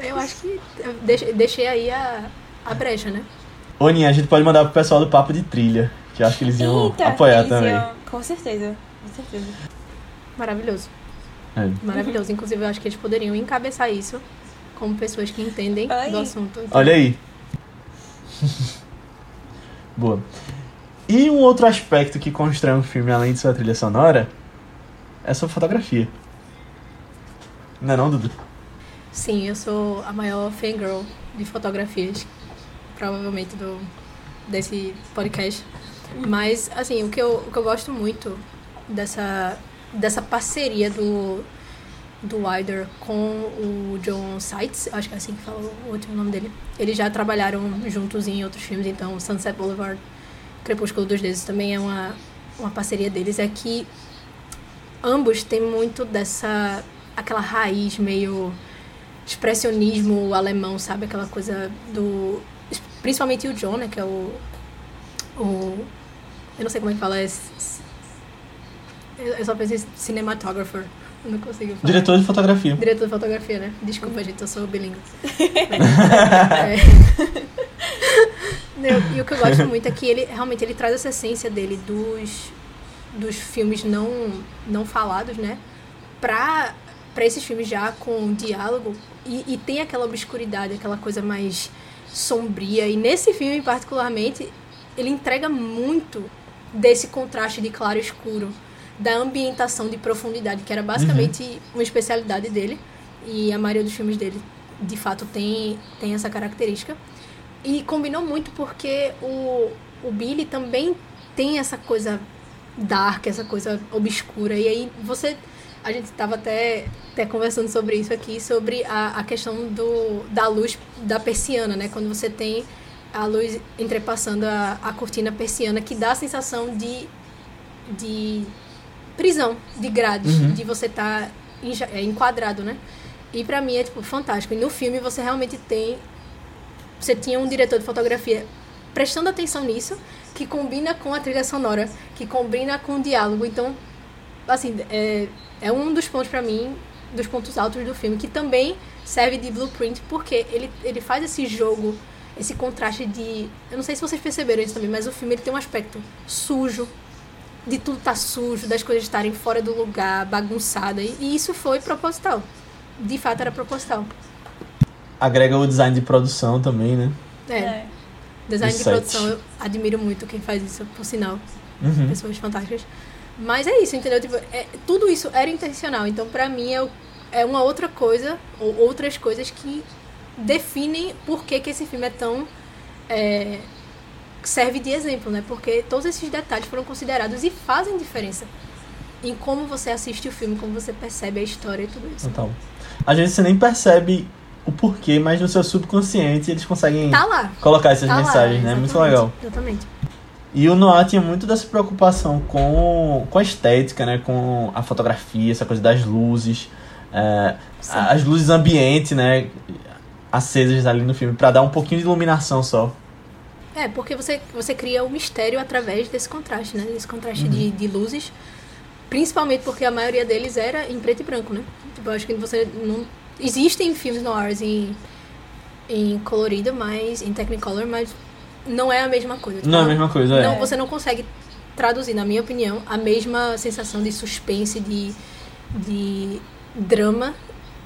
eu acho que eu deixei, deixei aí a, a brecha, né? Ô, Ninha, a gente pode mandar pro pessoal do Papo de Trilha, que eu acho que eles iam Eita, apoiar eles também. iam- Com certeza. Com certeza. Maravilhoso. É. Maravilhoso. Inclusive, eu acho que eles poderiam encabeçar isso como pessoas que entendem Ai. do assunto. Então, Olha aí. Boa. E um outro aspecto que constrói um filme além de sua trilha sonora é sua fotografia. Não é não, Dudu? Sim, eu sou a maior fangirl de fotografias, provavelmente, do, desse podcast. Mas, assim, o que eu, o que eu gosto muito dessa, dessa parceria do, do Wilder com o John Seitz, acho que é assim que fala o último nome dele. Eles já trabalharam juntos em outros filmes, então Sunset Boulevard, Crepúsculo dos Deuses também é uma, uma parceria deles. É que ambos têm muito dessa aquela raiz meio expressionismo alemão, sabe? Aquela coisa do. Principalmente o John, né? Que é o. o eu não sei como é que fala. É, eu só pensei cinematographer. Eu não consigo falar. Diretor de fotografia. Diretor de fotografia, né? Desculpa, gente, eu sou bilíngue. é. E o que eu gosto muito é que ele realmente ele traz essa essência dele dos, dos filmes não, não falados, né? Pra, pra esses filmes já com diálogo e, e tem aquela obscuridade, aquela coisa mais sombria. E nesse filme, particularmente, ele entrega muito desse contraste de claro e escuro, da ambientação de profundidade, que era basicamente uhum. uma especialidade dele. E a maioria dos filmes dele, de fato, tem, tem essa característica. E combinou muito porque o, o Billy também tem essa coisa dark, essa coisa obscura. E aí você a gente estava até, até conversando sobre isso aqui, sobre a, a questão do, da luz da persiana, né? Quando você tem a luz entrepassando a, a cortina persiana, que dá a sensação de, de prisão, de grades, uhum. de você estar tá é, enquadrado, né? E pra mim é, tipo, fantástico. E no filme você realmente tem... Você tinha um diretor de fotografia prestando atenção nisso, que combina com a trilha sonora, que combina com o diálogo. Então, assim, é, é um dos pontos para mim, dos pontos altos do filme, que também serve de blueprint, porque ele, ele faz esse jogo, esse contraste de. Eu não sei se vocês perceberam isso também, mas o filme ele tem um aspecto sujo, de tudo estar tá sujo, das coisas estarem fora do lugar, bagunçada. E, e isso foi proposital. De fato era proposital. Agrega o design de produção também, né? É. é. Design de produção, eu admiro muito quem faz isso, por sinal. Uhum. Pessoas fantásticas. Mas é isso, entendeu? Tipo, é, tudo isso era intencional. Então, pra mim, é, é uma outra coisa, ou outras coisas que definem por que, que esse filme é tão. É, serve de exemplo, né? Porque todos esses detalhes foram considerados e fazem diferença em como você assiste o filme, como você percebe a história e tudo isso. Então, às vezes você nem percebe o porquê, mas no seu subconsciente eles conseguem tá colocar essas tá mensagens, lá, né? Muito legal. Exatamente. E o Noah tinha muito dessa preocupação com, com a estética, né? Com a fotografia, essa coisa das luzes, é, as luzes ambientes, né? Acesas ali no filme, para dar um pouquinho de iluminação só. É, porque você, você cria o um mistério através desse contraste, né? Desse contraste uhum. de, de luzes. Principalmente porque a maioria deles era em preto e branco, né? Tipo, eu acho que você não... Existem filmes noirs em, em colorido, mas... Em Technicolor, mas não é a mesma coisa. Tipo, não é a mesma coisa, é. Não, você não consegue traduzir, na minha opinião, a mesma sensação de suspense, de, de drama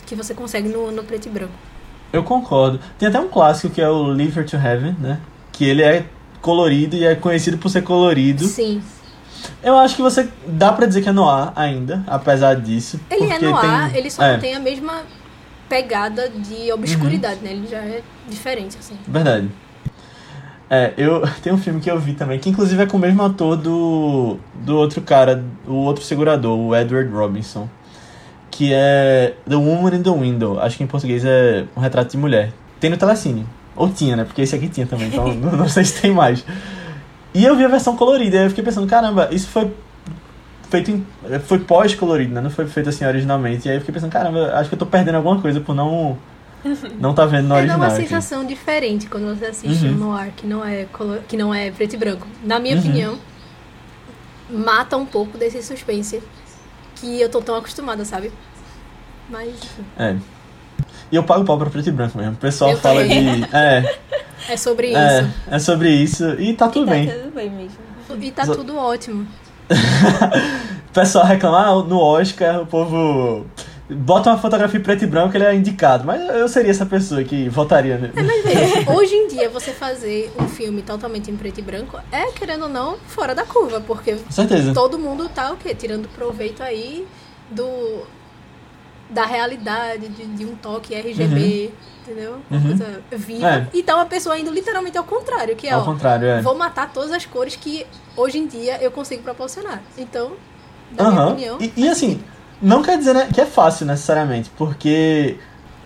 que você consegue no, no preto e branco. Eu concordo. Tem até um clássico que é o Liver to Heaven, né? Que ele é colorido e é conhecido por ser colorido. Sim. Eu acho que você dá para dizer que é noir ainda, apesar disso. Ele é noir, tem... ele só é. não tem a mesma pegada de obscuridade, uhum. né? Ele já é diferente, assim. Verdade. É, eu tem um filme que eu vi também, que inclusive é com o mesmo ator do, do outro cara, o outro segurador, o Edward Robinson, que é The Woman in the Window. Acho que em português é Um Retrato de Mulher. Tem no Telecine. Ou tinha, né? Porque esse aqui tinha também, então não, sei se tem mais. E eu vi a versão colorida, e eu fiquei pensando, caramba, isso foi feito em, foi pós-colorido, né? Não foi feito assim originalmente. E aí eu fiquei pensando, caramba, acho que eu tô perdendo alguma coisa por não não tá vendo no é original. É uma sensação aqui. diferente quando você assiste uhum. um noir que não é color, que não é preto e branco. Na minha uhum. opinião, mata um pouco desse suspense que eu tô tão acostumada, sabe? Mas. É. E eu pago pau pra preto e branco mesmo. O pessoal eu fala também. de. É. É sobre é, isso. É sobre isso. E tá tudo e tá bem. Tudo bem mesmo. E tá tudo ótimo. o pessoal reclamar ah, no Oscar, o povo bota uma fotografia preto e branco, ele é indicado. Mas eu seria essa pessoa que votaria nele. É, mas veja, hoje em dia você fazer um filme totalmente em preto e branco é, querendo ou não, fora da curva, porque certeza. todo mundo tá o quê? Tirando proveito aí do da realidade, de, de um toque RGB, uhum. entendeu? Uma uhum. coisa viva. É. E tá uma pessoa indo literalmente ao contrário, que é, ao ó, contrário, é. vou matar todas as cores que hoje em dia eu consigo proporcionar. Então, na uhum. minha opinião... E, e assim... Não quer dizer né, que é fácil necessariamente, porque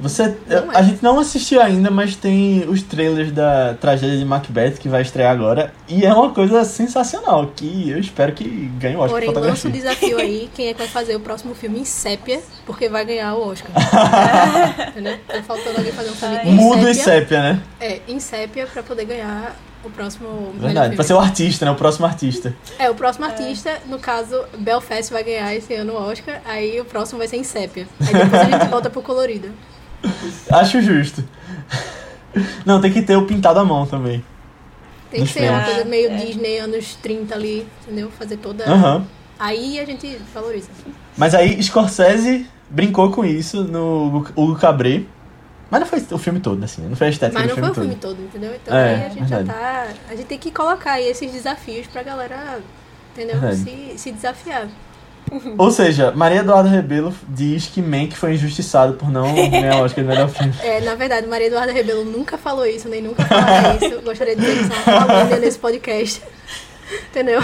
você. Não é. A gente não assistiu ainda, mas tem os trailers da tragédia de Macbeth que vai estrear agora. E é uma coisa sensacional, que eu espero que ganhe o Oscar Porém, lança o desafio aí, quem é que vai fazer o próximo filme em sépia, porque vai ganhar o Oscar. Entendeu? Tá faltando alguém fazer um filme em Mudo e sépia. sépia, né? É, em sépia pra poder ganhar o próximo melhor Verdade. filme. Pra ser o artista, né? O próximo artista. É, o próximo artista, no caso, Belfast vai ganhar esse ano o Oscar, aí o próximo vai ser em sépia. Aí depois a gente volta pro colorido. Acho justo. Não, tem que ter o pintado à mão também. Tem que ser uma coisa meio É. Disney, anos 30 ali, entendeu? Fazer toda. Aham. Aí a gente valoriza. Mas aí Scorsese brincou com isso no Hugo Cabret. Mas não foi o filme todo, assim. Não foi a estética Mas do não foi filme o todo. filme todo, entendeu? Então É, aí a gente já verdade. tá. A gente tem que colocar aí esses desafios pra galera, entendeu? Verdade. Se, se desafiar. Ou seja, Maria Eduarda Rebelo diz que Mank foi injustiçado por não ganhar o Oscar de melhor filme. É, na verdade, Maria Eduarda Rebelo nunca falou isso, nem nunca falará isso. Gostaria de dizer que isso é uma nesse podcast. Entendeu?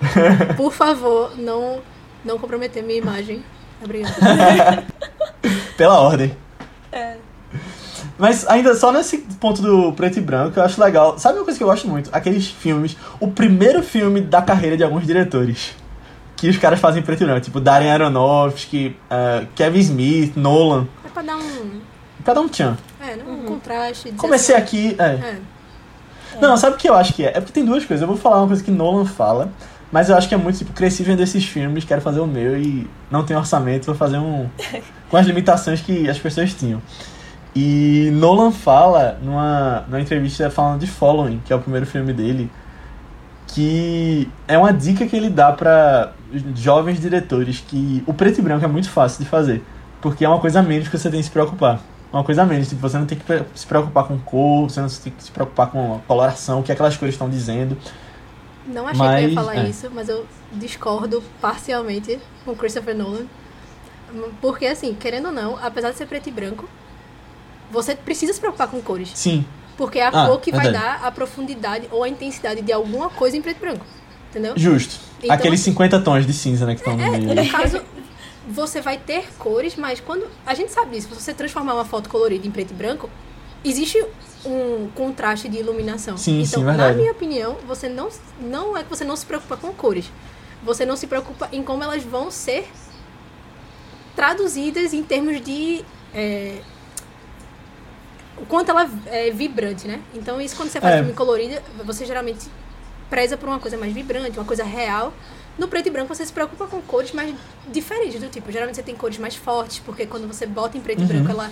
Por favor, não, não comprometer minha imagem. Obrigada. Pela ordem. É. Mas ainda só nesse ponto do preto e branco, eu acho legal. Sabe uma coisa que eu gosto muito? Aqueles filmes. O primeiro filme da carreira de alguns diretores. Que os caras fazem em preto e branco. Tipo Darren Aronofsky, eh, Kevin Smith, Nolan. É pra dar um. Pra dar um tchan. É, né, um contraste. dizer Comecei assim, aqui. É. É. Não, sabe o que eu acho que é? É porque tem duas coisas. Eu vou falar uma coisa que Nolan fala, mas eu acho que é muito tipo, cresci vendo esses filmes, quero fazer o meu e não tenho orçamento, vou fazer um. com as limitações que as pessoas tinham. E Nolan fala numa, numa entrevista falando de Following, que é o primeiro filme dele, que é uma dica que ele dá pra jovens diretores que o preto e branco é muito fácil de fazer, porque é uma coisa a menos que você tem que se preocupar. Uma coisa a menos, tipo, você não tem que se preocupar com cor, você não tem que se preocupar com a coloração, o que aquelas cores estão dizendo. Não achei que eu ia Mas, falar é. isso, mas eu discordo parcialmente com Christopher Nolan. Porque, assim, querendo ou não, apesar de ser preto e branco, você precisa se preocupar com cores. Sim, Porque é a Ah, cor que vai dar a profundidade ou a intensidade de alguma coisa em preto e branco. Entendeu? justo. Então, Aqueles assim- 50 tons de cinza, né, que estão no meio. Ali. no caso, você vai ter cores, mas quando. A gente sabe disso, se você transformar uma foto colorida em preto e branco, existe um contraste de iluminação. Sim, então, sim, na verdade. minha opinião, você não, não é que você não se preocupa com cores. Você não se preocupa em como elas vão ser traduzidas em termos de. é, o quanto ela é vibrante, né? Então, isso quando você faz É. filme colorido, você geralmente preza por uma coisa mais vibrante, uma coisa real. No preto e branco você se preocupa com cores mais diferentes do tipo. Geralmente você tem cores mais fortes, porque quando você bota em preto Uhum. e branco ela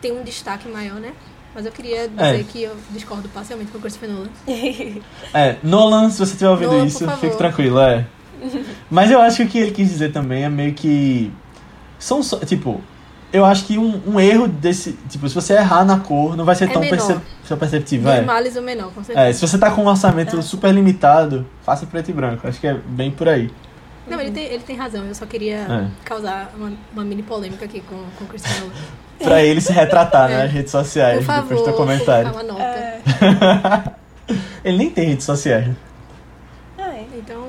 tem um destaque maior, né? Mas eu queria dizer É. que eu discordo parcialmente com o Christopher Nolan. É, Nolan, se você estiver ouvindo Nolan, isso, fique tranquilo, é. Mas eu acho que o que ele quis dizer também é meio que. São só. Tipo, eu acho que um, um erro desse. Tipo, se você errar na cor, não vai ser É tão perceptível. Dos É. males o menor, com certeza. é, se você tá com um orçamento super limitado, faça preto e branco. Acho que é bem por aí. Não, ele tem, ele tem razão. Eu só queria É. causar uma, uma mini polêmica aqui com, com o Nolan. Pra ele se retratar É. nas redes sociais Por favor, depois do teu comentário. uma nota. É. Ele nem tem redes sociais. né? Ah, é. Então,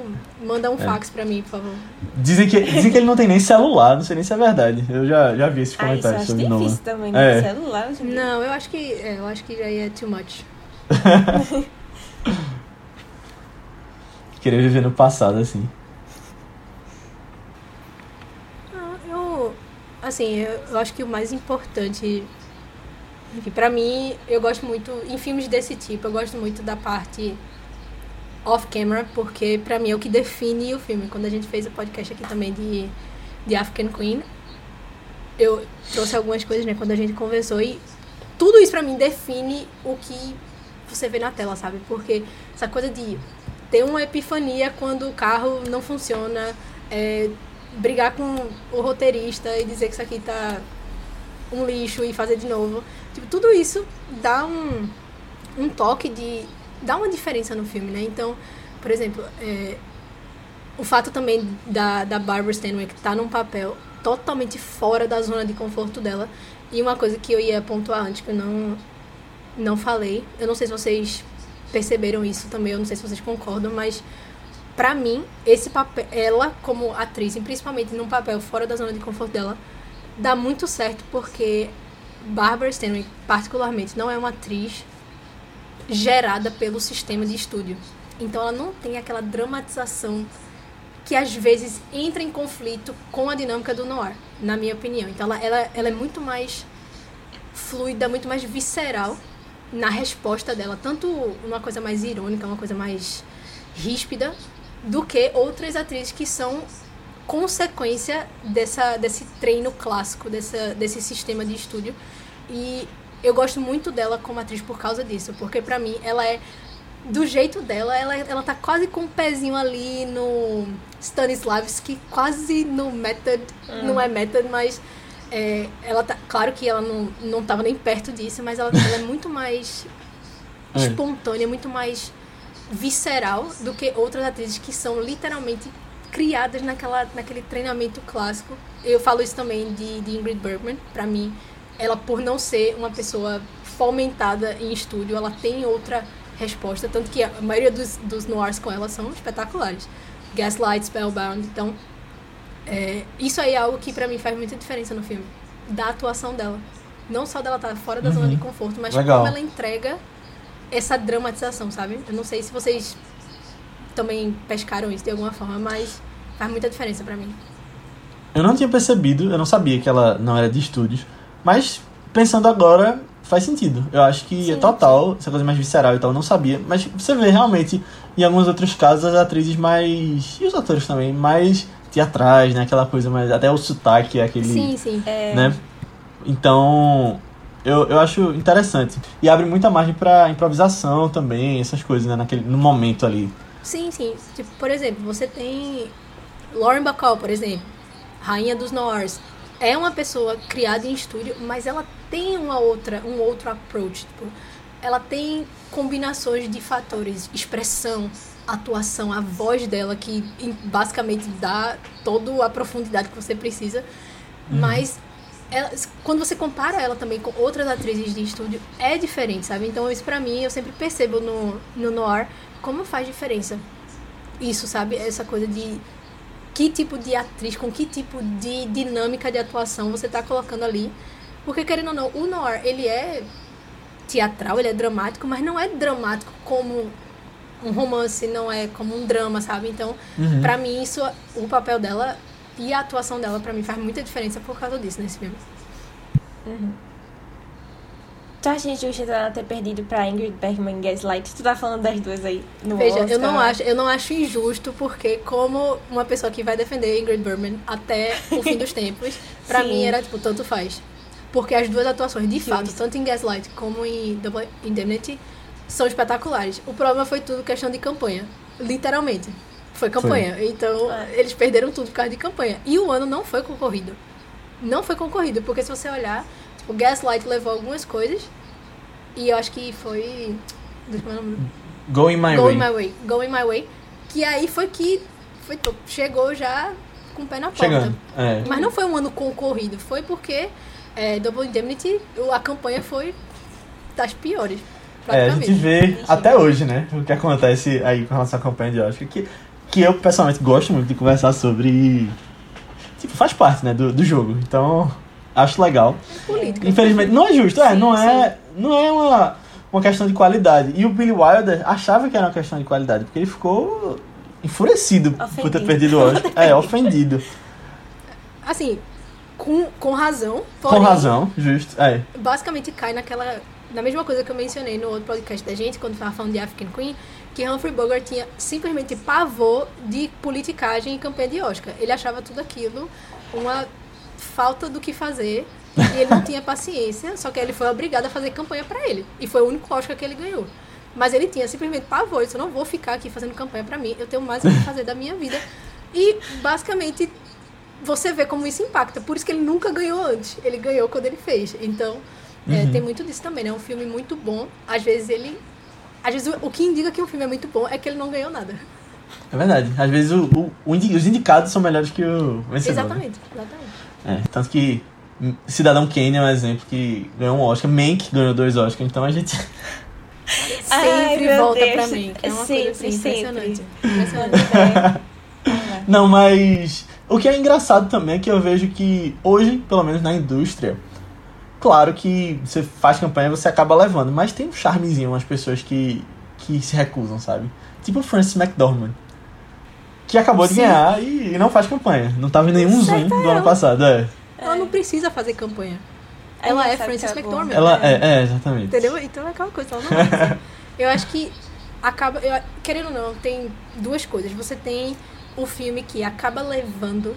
manda um É. fax pra mim, por favor. Dizem que, dizem que ele não tem nem celular, não sei nem se é verdade. Eu já, já vi esses Ah, isso eu comentários acho sobre difícil também no É. celular. Não, eu acho que. é, eu acho que já é too much. Querer viver no passado, assim. Não, eu. Assim, eu, eu acho que o mais importante. Enfim, pra mim, eu gosto muito. Em filmes desse tipo, eu gosto muito da parte off-camera, porque pra mim é o que define o filme. Quando a gente fez o podcast aqui também de, de African Queen, eu trouxe algumas coisas, né, quando a gente conversou, e tudo isso pra mim define o que você vê na tela, sabe? Porque essa coisa de ter uma epifania quando o carro não funciona, é, brigar com o roteirista e dizer que isso aqui tá um lixo e fazer de novo. Tipo, tudo isso dá um, um toque de. Dá uma diferença no filme, né? Então, por exemplo, é, o fato também da, da Barbara Stanwyck estar tá num papel totalmente fora da zona de conforto dela. E uma coisa que eu ia pontuar antes, que eu não, não falei, eu não sei se vocês perceberam isso também, eu não sei se vocês concordam, mas pra mim, esse papel, ela como atriz, e principalmente num papel fora da zona de conforto dela, dá muito certo porque Barbara Stanwyck, particularmente, não é uma atriz gerada pelo sistema de estúdio. Então ela não tem aquela dramatização que às vezes entra em conflito com a dinâmica do noir, na minha opinião. Então ela, ela, ela é muito mais fluida, muito mais visceral na resposta dela, tanto uma coisa mais irônica, uma coisa mais ríspida, do que outras atrizes que são consequência dessa, desse treino clássico, dessa, desse sistema de estúdio. E eu gosto muito dela como atriz por causa disso, porque pra mim ela é do jeito dela, ela, ela tá quase com um pezinho ali no Stanislavski, quase no Method, hum. não é Method, mas é, ela tá, claro que ela não, não tava nem perto disso, mas ela, ela é muito mais é. espontânea, muito mais visceral do que outras atrizes que são literalmente criadas naquela, naquele treinamento clássico. Eu falo isso também de, de Ingrid Bergman, para mim, ela por não ser uma pessoa fomentada em estúdio, ela tem outra resposta, tanto que a maioria dos, dos noirs com ela são espetaculares. Gaslight, Spellbound, então é, isso aí é algo que para mim faz muita diferença no filme, da atuação dela. Não só dela estar tá fora da uhum. zona de conforto, mas Legal. como ela entrega essa dramatização, sabe? Eu não sei se vocês também pescaram isso de alguma forma, mas faz muita diferença para mim. Eu não tinha percebido, eu não sabia que ela não era de estúdios, mas pensando agora, faz sentido. Eu acho que é sim, é total, sim. essa coisa mais visceral e tal, eu não sabia. Mas você vê realmente, em alguns outros casos, as atrizes mais. E os atores também, mais teatrais, né? Aquela coisa mais. Até o sotaque, aquele. Sim, sim. É... Né? Então. Eu, eu acho interessante. E abre muita margem para improvisação também, essas coisas, né? Naquele, no momento ali. Sim, sim. Tipo, por exemplo, você tem Lauren Bacall, por exemplo, rainha dos Noirs. É uma pessoa criada em estúdio, mas ela tem uma outra, um outro approach. Tipo, ela tem combinações de fatores, expressão, atuação, a voz dela que basicamente dá toda a profundidade que você precisa. Uhum. Mas ela, quando você compara ela também com outras atrizes de estúdio, é diferente, sabe? Então isso pra mim, eu sempre percebo no, no noir como faz diferença. Isso, sabe? Essa coisa de que tipo de atriz, com que tipo de dinâmica de atuação você tá colocando ali. Porque, querendo ou não, o noir, ele é teatral, ele é dramático, mas não é dramático como um romance, não é como um drama, sabe? Então, uhum. pra mim, isso, o papel dela e a atuação dela, pra mim, faz muita diferença por causa disso nesse filme. Uhum. Tu acha injusto ela ter perdido pra Ingrid Bergman e Gaslight? Tu tá falando das duas aí no Veja, Oscar. eu não, acho, eu não acho injusto, porque como uma pessoa que vai defender Ingrid Bergman até o fim dos tempos, pra Sim. mim era, tipo, tanto faz. Porque as duas atuações, de fato, tanto em Gaslight como em Double Indemnity, são espetaculares. O problema foi tudo questão de campanha. Literalmente. Foi campanha. Foi. Então, é. eles perderam tudo por causa de campanha. E o ano não foi concorrido. Não foi concorrido, porque se você olhar, o Gaslight levou algumas coisas. E eu acho que foi. Going My Going Way. My Way. Going My Way. Que aí foi que foi, chegou já com o pé na porta. Chegando, é. Mas não foi um ano concorrido. Foi porque é, Double Indemnity, a campanha foi das piores. É, a gente vê até hoje, né? O que acontece aí com a nossa campanha de Oscar. Que, que eu, pessoalmente, gosto muito de conversar sobre. Tipo, faz parte, né? Do, do jogo. Então, acho legal. Política. Infelizmente, não é justo, é, não é, não é uma, uma questão de qualidade. E o Billy Wilder achava que era uma questão de qualidade, porque ele ficou enfurecido ofendido. por ter perdido o Oscar. é, ofendido. Assim, com, com razão. Porém, com razão, justo. É. Basicamente cai naquela. Na mesma coisa que eu mencionei no outro podcast da gente, quando estava falando de African Queen, que Humphrey Bogart tinha simplesmente pavor de politicagem e campanha de Oscar. Ele achava tudo aquilo uma falta do que fazer e ele não tinha paciência, só que ele foi obrigado a fazer campanha para ele. E foi o único Oscar que ele ganhou. Mas ele tinha simplesmente pavor, eu não vou ficar aqui fazendo campanha para mim, eu tenho mais o que fazer da minha vida. E basicamente você vê como isso impacta. Por isso que ele nunca ganhou antes. Ele ganhou quando ele fez. Então, é, uhum. tem muito disso também, né? É um filme muito bom. Às vezes ele. Às vezes o que indica que um filme é muito bom é que ele não ganhou nada. É verdade. Às vezes o, o, o os indicados são melhores que o vencedor. Exatamente, exatamente. É, tanto que Cidadão Kane é um exemplo que ganhou um Oscar. Mank ganhou dois Oscars, então a gente. Sempre meu volta Deus. pra mim. Que é uma coisa assim, Sempre, impressionante. sempre. Impressionante. Não, mas o que é engraçado também é que eu vejo que hoje, pelo menos na indústria, claro que você faz campanha você acaba levando, mas tem um charmezinho umas pessoas que, que se recusam, sabe? Tipo o Francis McDormand. Que acabou de Sim. ganhar e, e não faz campanha. Não tava em nenhum Zoom Certa do ano passado, é. Ela não precisa fazer campanha. Aí Ela é que Frances é. McDormand. Ela é, é, exatamente. Entendeu? Então é aquela coisa, ela não vai fazer. Eu acho que acaba. eu- querendo ou não, tem duas coisas. Você tem o filme que acaba levando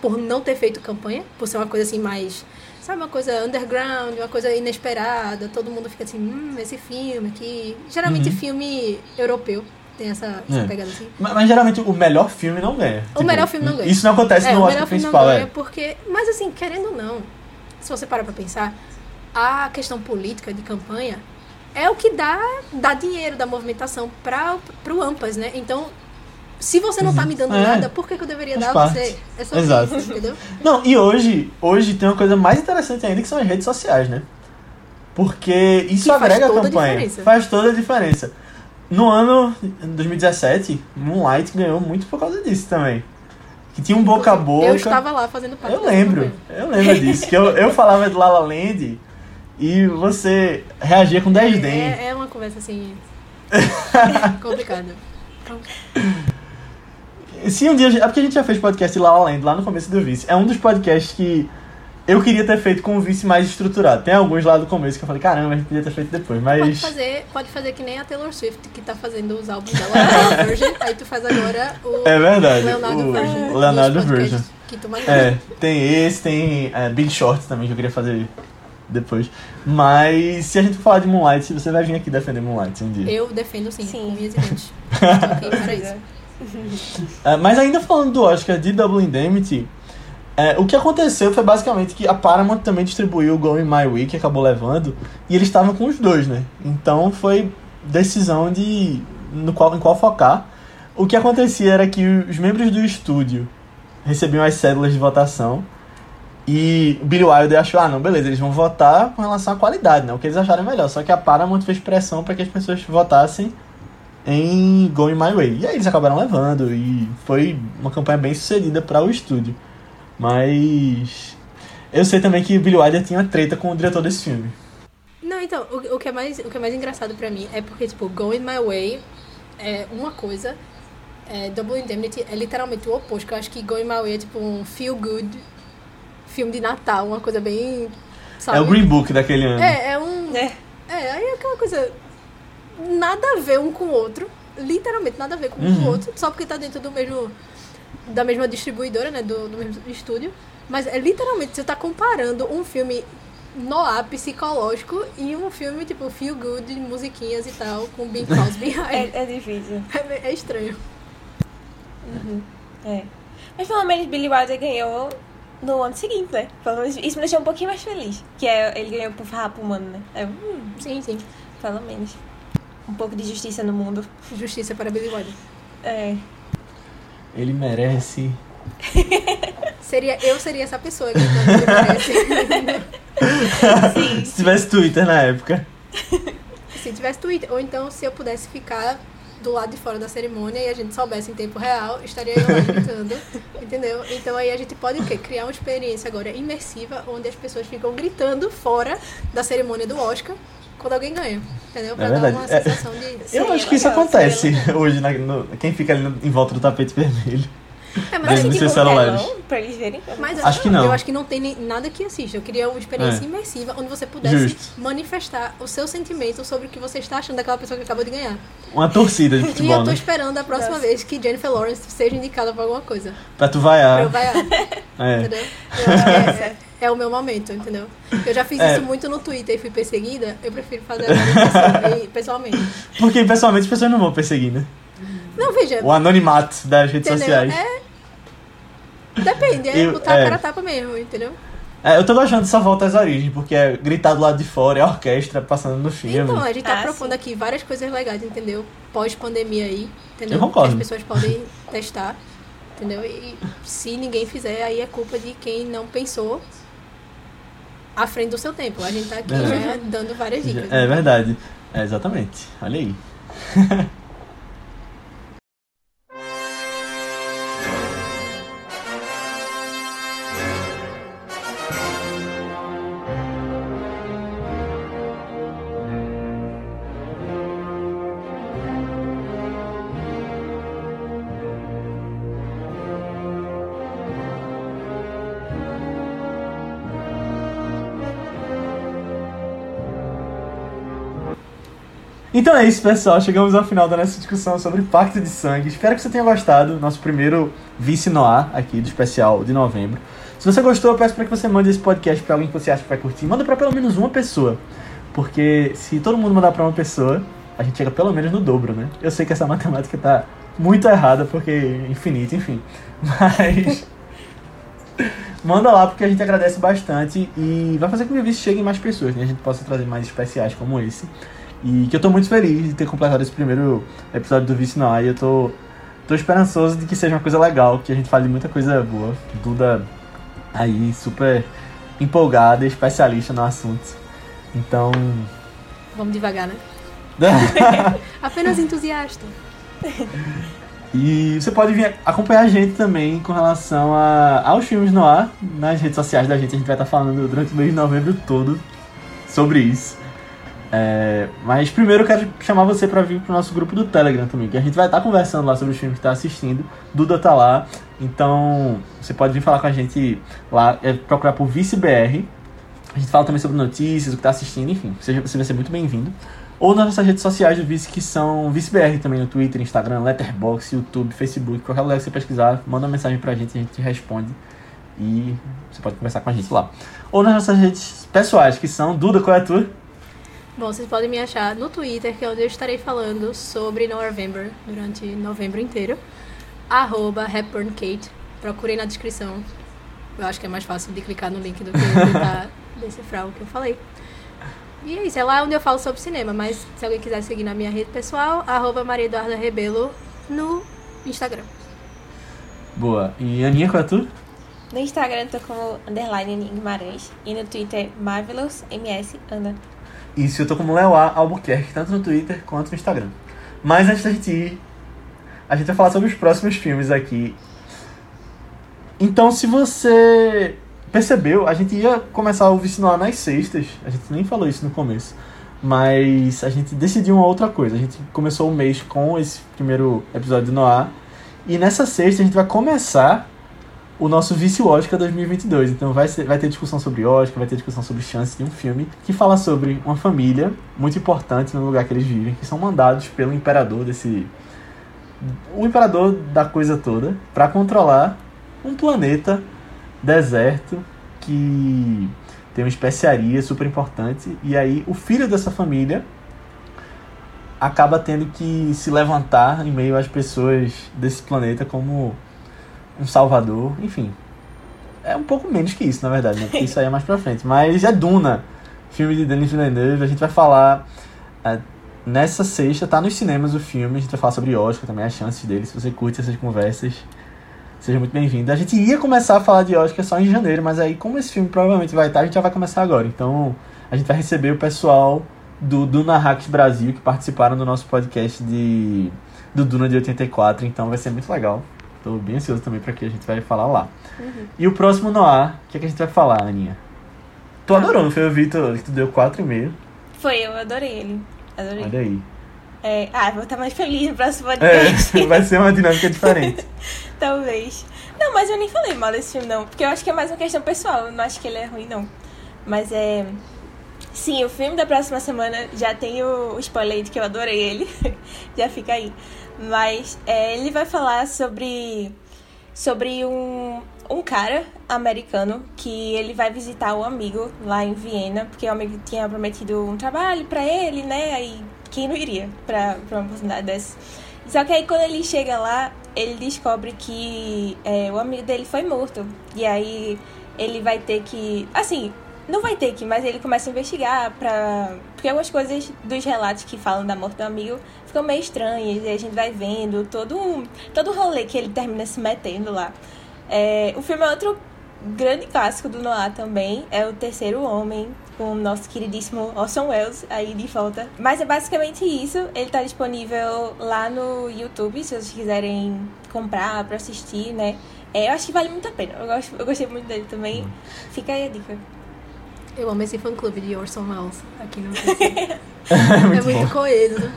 por não ter feito campanha, por ser uma coisa assim mais. Sabe, uma coisa underground, uma coisa inesperada, todo mundo fica assim, hum, esse filme aqui. Geralmente Uhum. filme europeu tem essa, essa É. pegada assim. Mas, mas geralmente o melhor filme não ganha. O melhor filme não ganha. Isso não acontece É, no o Oscar melhor filme não principal, ganha é. porque. Mas assim, querendo ou não, se você parar pra pensar, a questão política de campanha é o que dá, dá dinheiro, dá movimentação para pro AMPAS, né? Então, se você não tá me dando É. nada, por que, que eu deveria dar a parte. você? É só Exato. isso, entendeu? Não, e hoje, hoje tem uma coisa mais interessante ainda que são as redes sociais, né? Porque isso Que agrega a a campanha. diferença. Faz toda a diferença. No ano em 2017, Moonlight ganhou muito por causa disso também. Que tinha um boca a boca. Eu estava lá fazendo parte Eu lembro, eu lembro disso. Que eu, eu falava de La La Land e você reagia com 10 dentes. É, é uma conversa assim. complicada. Se um dia. É porque a gente já fez podcast de La La Land lá no começo do Vice. É um dos podcasts que eu queria ter feito com o Vice mais estruturado. Tem alguns lá do começo que eu falei, caramba, a gente podia ter feito depois. Pode Mas. fazer, pode fazer que nem a Taylor Swift, que tá fazendo os álbuns dela, a Virgin, aí tu faz agora o É verdade. Leonardo o Virgin. Leonardo Virgin. Que tu mais É, tem esse, tem é, Big Short também que eu queria fazer depois. Mas se a gente for falar de Moonlight, você vai vir aqui defender Moonlight um dia. Eu defendo sim, Sim. com minhas ideias. Estou aqui para isso. É, mas ainda falando do Oscar de Double Indemnity, é, o que aconteceu foi basicamente que a Paramount também distribuiu o Going My Way, que acabou levando, e eles estavam com os dois, né? Então foi decisão de no qual, em qual focar. O que acontecia era que os membros do estúdio recebiam as cédulas de votação e o Billy Wilder achou, ah, não, beleza, eles vão votar com relação à qualidade, né? O que eles acharem melhor. Só que a Paramount fez pressão para que as pessoas votassem em Going My Way. E aí eles acabaram levando e foi uma campanha bem sucedida para o estúdio. Mas eu sei também que o Billy Wilder tinha treta com o diretor desse filme. Não, então, o, o que é mais, o que é mais engraçado pra mim é porque, tipo, Going My Way é uma coisa, é, Double Indemnity é literalmente o oposto, que eu acho que Going My Way é tipo um feel good filme de Natal, uma coisa bem. Sabe? É o Green Book daquele ano. É, é um. É. É, aí é aquela coisa. Nada a ver um com o outro. Literalmente nada a ver com um com Uhum. o outro. Só porque tá dentro do mesmo. Da mesma distribuidora, né? Do, do mesmo estúdio. Mas é literalmente, você tá comparando um filme noir psicológico e um filme tipo feel good, musiquinhas e tal, com Bing Crosby. É, É, é difícil. é, é estranho. É. Mas pelo menos Billy Wilder ganhou no ano seguinte, né? Pelo menos isso me deixou um pouquinho mais feliz. Que é, ele ganhou por Farrapo Humano, né? É, hum, Sim, sim. pelo menos. Um pouco de justiça no mundo. Justiça para Billy Wilder. É. Ele merece. Seria, eu seria essa pessoa que ele merece. Sim. Se tivesse Twitter na época. Se tivesse Twitter, ou então se eu pudesse ficar do lado de fora da cerimônia e a gente soubesse em tempo real, estaria eu lá gritando, entendeu? Então aí a gente pode o quê? Criar uma experiência agora imersiva, onde as pessoas ficam gritando fora da cerimônia do Oscar quando alguém ganha, entendeu? Pra É dar verdade. uma É. sensação de... Eu acho que isso acontece hoje, na, no- quem fica ali no- em volta do tapete vermelho. É, mas assim, tipo, celulares. telão pra eles verem. Mas Acho que não. Eu acho que não tem nem nada que assista. Eu queria uma experiência É. imersiva onde você pudesse Justo. manifestar o seu sentimento sobre o que você está achando daquela pessoa que acabou de ganhar. Uma torcida de e eu futebol, tô né? esperando a próxima Nossa. vez que Jennifer Lawrence seja indicada pra alguma coisa. Pra tu Pra eu vaiar. vaiar, É. entendeu? Eu acho que é, é- o meu momento, entendeu? Eu já fiz É. isso muito no Twitter e fui perseguida. Eu prefiro fazer pessoa- pessoalmente. Porque pessoalmente as pessoas não vão perseguir, né? Não, veja. O anonimato das redes Entendeu? sociais. É. Depende, é Eu- botar é. a cara a tapa mesmo, entendeu? É, eu tô gostando dessa volta às origens, porque é gritar do lado de fora, é a orquestra passando no filme. Então, a gente tá Ah, propondo sim. aqui várias coisas legais, entendeu? Pós-pandemia aí, entendeu? Eu concordo. Que as pessoas podem testar, entendeu? E se ninguém fizer, aí é culpa de quem não pensou à frente do seu tempo. A gente tá aqui É. né, dando várias dicas. É verdade. É, exatamente. Olha aí. Então é isso, pessoal. Chegamos ao final da nossa discussão sobre Pacto de Sangue. Espero que você tenha gostado. Nosso primeiro Vice Noir aqui do especial de novembro. Se você gostou, eu peço para que você mande esse podcast para alguém que você acha que vai curtir. Manda para pelo menos uma pessoa. Porque se todo mundo mandar para uma pessoa, a gente chega pelo menos no dobro, né? Eu sei que essa matemática tá muito errada, porque é infinito, enfim. Mas. Manda lá, porque a gente agradece bastante e vai fazer com que o Vice chegue em mais pessoas, né? A gente possa trazer mais especiais como esse. E que eu tô muito feliz de ter completado esse primeiro episódio do Vice na E eu tô, tô esperançoso de que seja uma coisa legal, que a gente fale muita coisa boa. Duda aí, super empolgada, especialista no assunto. Então. Vamos devagar, né? Apenas entusiasta. E você pode vir acompanhar a gente também com relação a, aos filmes no ar. Nas redes sociais da gente, a gente vai estar falando durante o mês de novembro todo sobre isso. É, mas primeiro eu quero chamar você para vir pro nosso grupo do Telegram também, que a gente vai estar tá conversando lá sobre os filmes que tá assistindo. Duda tá lá, então você pode vir falar com a gente lá, é procurar por ViceBR. A gente fala também sobre notícias, o que tá assistindo, enfim, seja, você vai ser muito bem-vindo. Ou nas nossas redes sociais do Vice, que são ViceBR também no Twitter, Instagram, Letterboxd, YouTube, Facebook, qualquer lugar que você pesquisar, manda uma mensagem pra gente, a gente responde. E você pode conversar com a gente lá. Ou nas nossas redes pessoais, que são Duda, qual é a tua? Bom, vocês podem me achar no Twitter, que é onde eu estarei falando sobre November durante novembro inteiro. Arroba Kate. Procurem na descrição. Eu acho que é mais fácil de clicar no link do que tentar decifrar o que eu falei. E é isso, é lá onde eu falo sobre cinema, mas se alguém quiser seguir na minha rede pessoal, arroba Maria Eduarda Rebelo no Instagram. Boa. E Aninha, qual é tu? No Instagram eu tô como underline Aninha Guimarães e no Twitter Marvelous MS Ana. Isso, eu tô como Léo A. Albuquerque, tanto no Twitter quanto no Instagram. Mas antes da gente ir, a gente vai falar sobre os próximos filmes aqui. Então, se você percebeu, a gente ia começar o Vice Noir nas sextas. A gente nem falou isso no começo. Mas a gente decidiu uma outra coisa. A gente começou o mês com esse primeiro episódio do Noir. E nessa sexta a gente vai começar o nosso Vice Oscar 2022. Então vai, ser, vai ter discussão sobre Oscar, vai ter discussão sobre chances de um filme que fala sobre uma família muito importante no lugar que eles vivem, que são mandados pelo imperador desse. O imperador da coisa toda, para controlar um planeta deserto que tem uma especiaria super importante. E aí o filho dessa família acaba tendo que se levantar em meio às pessoas desse planeta como um Salvador, enfim. É um pouco menos que isso, na verdade, né? Porque isso aí é mais pra frente. Mas é Duna, filme de Denis Villeneuve. A gente vai falar é, nessa sexta, tá nos cinemas o filme. A gente vai falar sobre Oscar também, as chances dele. Se você curte essas conversas, seja muito bem-vindo. A gente ia começar a falar de Oscar só em janeiro, mas aí, como esse filme provavelmente vai estar, a gente já vai começar agora. Então, a gente vai receber o pessoal do Duna Hacks Brasil que participaram do nosso podcast de do Duna de 84, então vai ser muito legal. Tô bem ansioso também para que a gente vai falar lá. Uhum. E o próximo Noir, o que, é que a gente vai falar, Aninha? Tu adorou, não foi o Vitor que tu deu 4,5? Foi, eu adorei ele. Adorei. Olha aí. É, ah, vou estar mais feliz no próximo podcast. É, vai ser uma dinâmica diferente. Talvez. Não, mas eu nem falei mal desse filme, não. Porque eu acho que é mais uma questão pessoal. Eu não acho que ele é ruim, não. Mas é. Sim, o filme da próxima semana já tem o, o spoiler de que eu adorei ele. já fica aí. Mas é, ele vai falar sobre, sobre um, um cara americano que ele vai visitar o amigo lá em Viena, porque o amigo tinha prometido um trabalho para ele, né? Aí quem não iria pra uma oportunidade dessa? Só que aí quando ele chega lá, ele descobre que é, o amigo dele foi morto. E aí ele vai ter que. Assim, não vai ter que, mas ele começa a investigar pra. Porque algumas coisas dos relatos que falam da morte do amigo ficam meio estranhas. E a gente vai vendo todo um, todo o rolê que ele termina se metendo lá. É, o filme é outro grande clássico do Noah também. É o Terceiro Homem. com o nosso queridíssimo Orson Welles aí de volta. Mas é basicamente isso. Ele tá disponível lá no YouTube, se vocês quiserem comprar pra assistir, né? É, eu acho que vale muito a pena. Eu, gosto, eu gostei muito dele também. Fica aí a dica. Eu amo esse fã-clube de Orson Welles aqui no Brasil. é muito é muito coeso.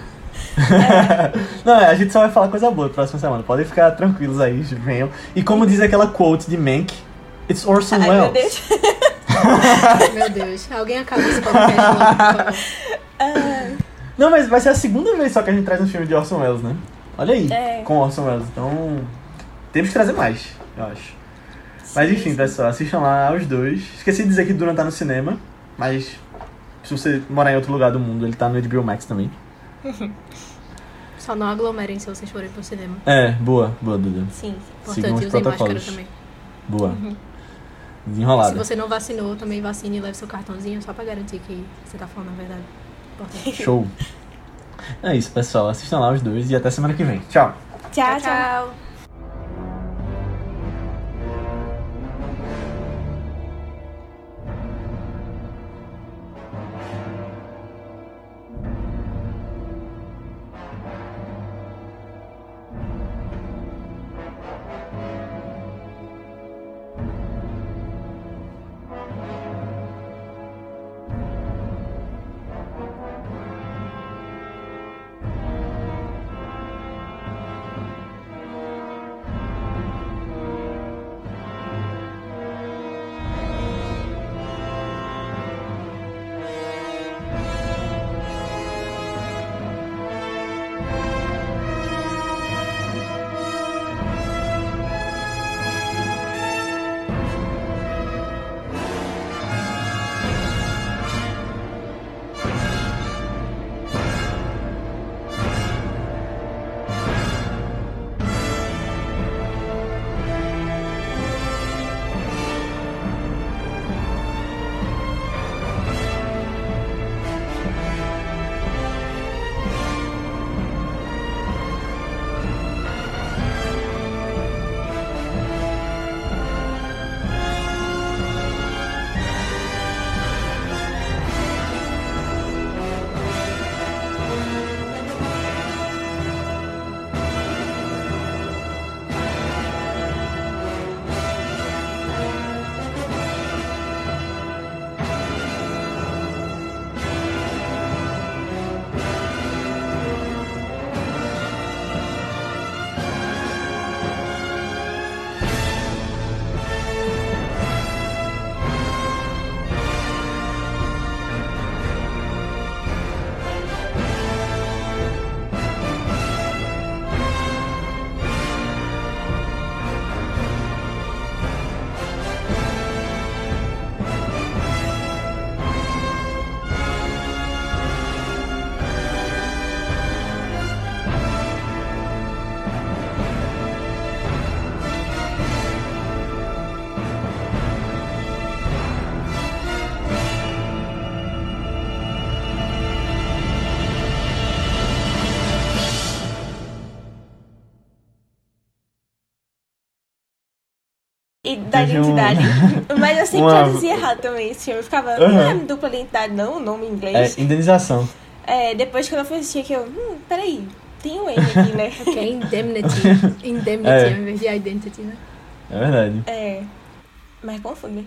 Não, a gente só vai falar coisa boa na próxima semana. Podem ficar tranquilos aí, venham. E como diz aquela quote de Mank, It's Orson Ai, meu Welles. Deus. Meu Deus. Alguém acaba esse podcast logo. Ah, Não, mas vai ser a segunda vez só que a gente traz um filme de Orson Welles, né? Olha aí, É. com Orson Welles. Então, temos que trazer mais, eu acho. Mas enfim, pessoal, assistam lá os dois. Esqueci de dizer que Duran tá no cinema, mas se você morar em outro lugar do mundo, ele tá no HBO Max também. Só não aglomerem se vocês forem pro cinema. É, boa, boa, Duda. sim. Importante, usem máscara também. Boa. Uhum. Se Desenrolada. você não vacinou, também vacine e leve seu cartãozinho só pra garantir que você tá falando a verdade. Importante. Show. É isso, pessoal. Assistam lá os dois e até semana que vem. Tchau. Tchau, tchau. E da Teve um- identidade. Mas eu sempre Uma- traduzia errado também esse filme. Eu ficava, Aham. não é dupla identidade, não, o nome em É, inglês. indenização. É, depois quando eu fui assistir que eu, hum, peraí, tem um N aqui, né? Que é indemnity. Indemnity É. ao invés de identity, né? É verdade. É. Mas confunde.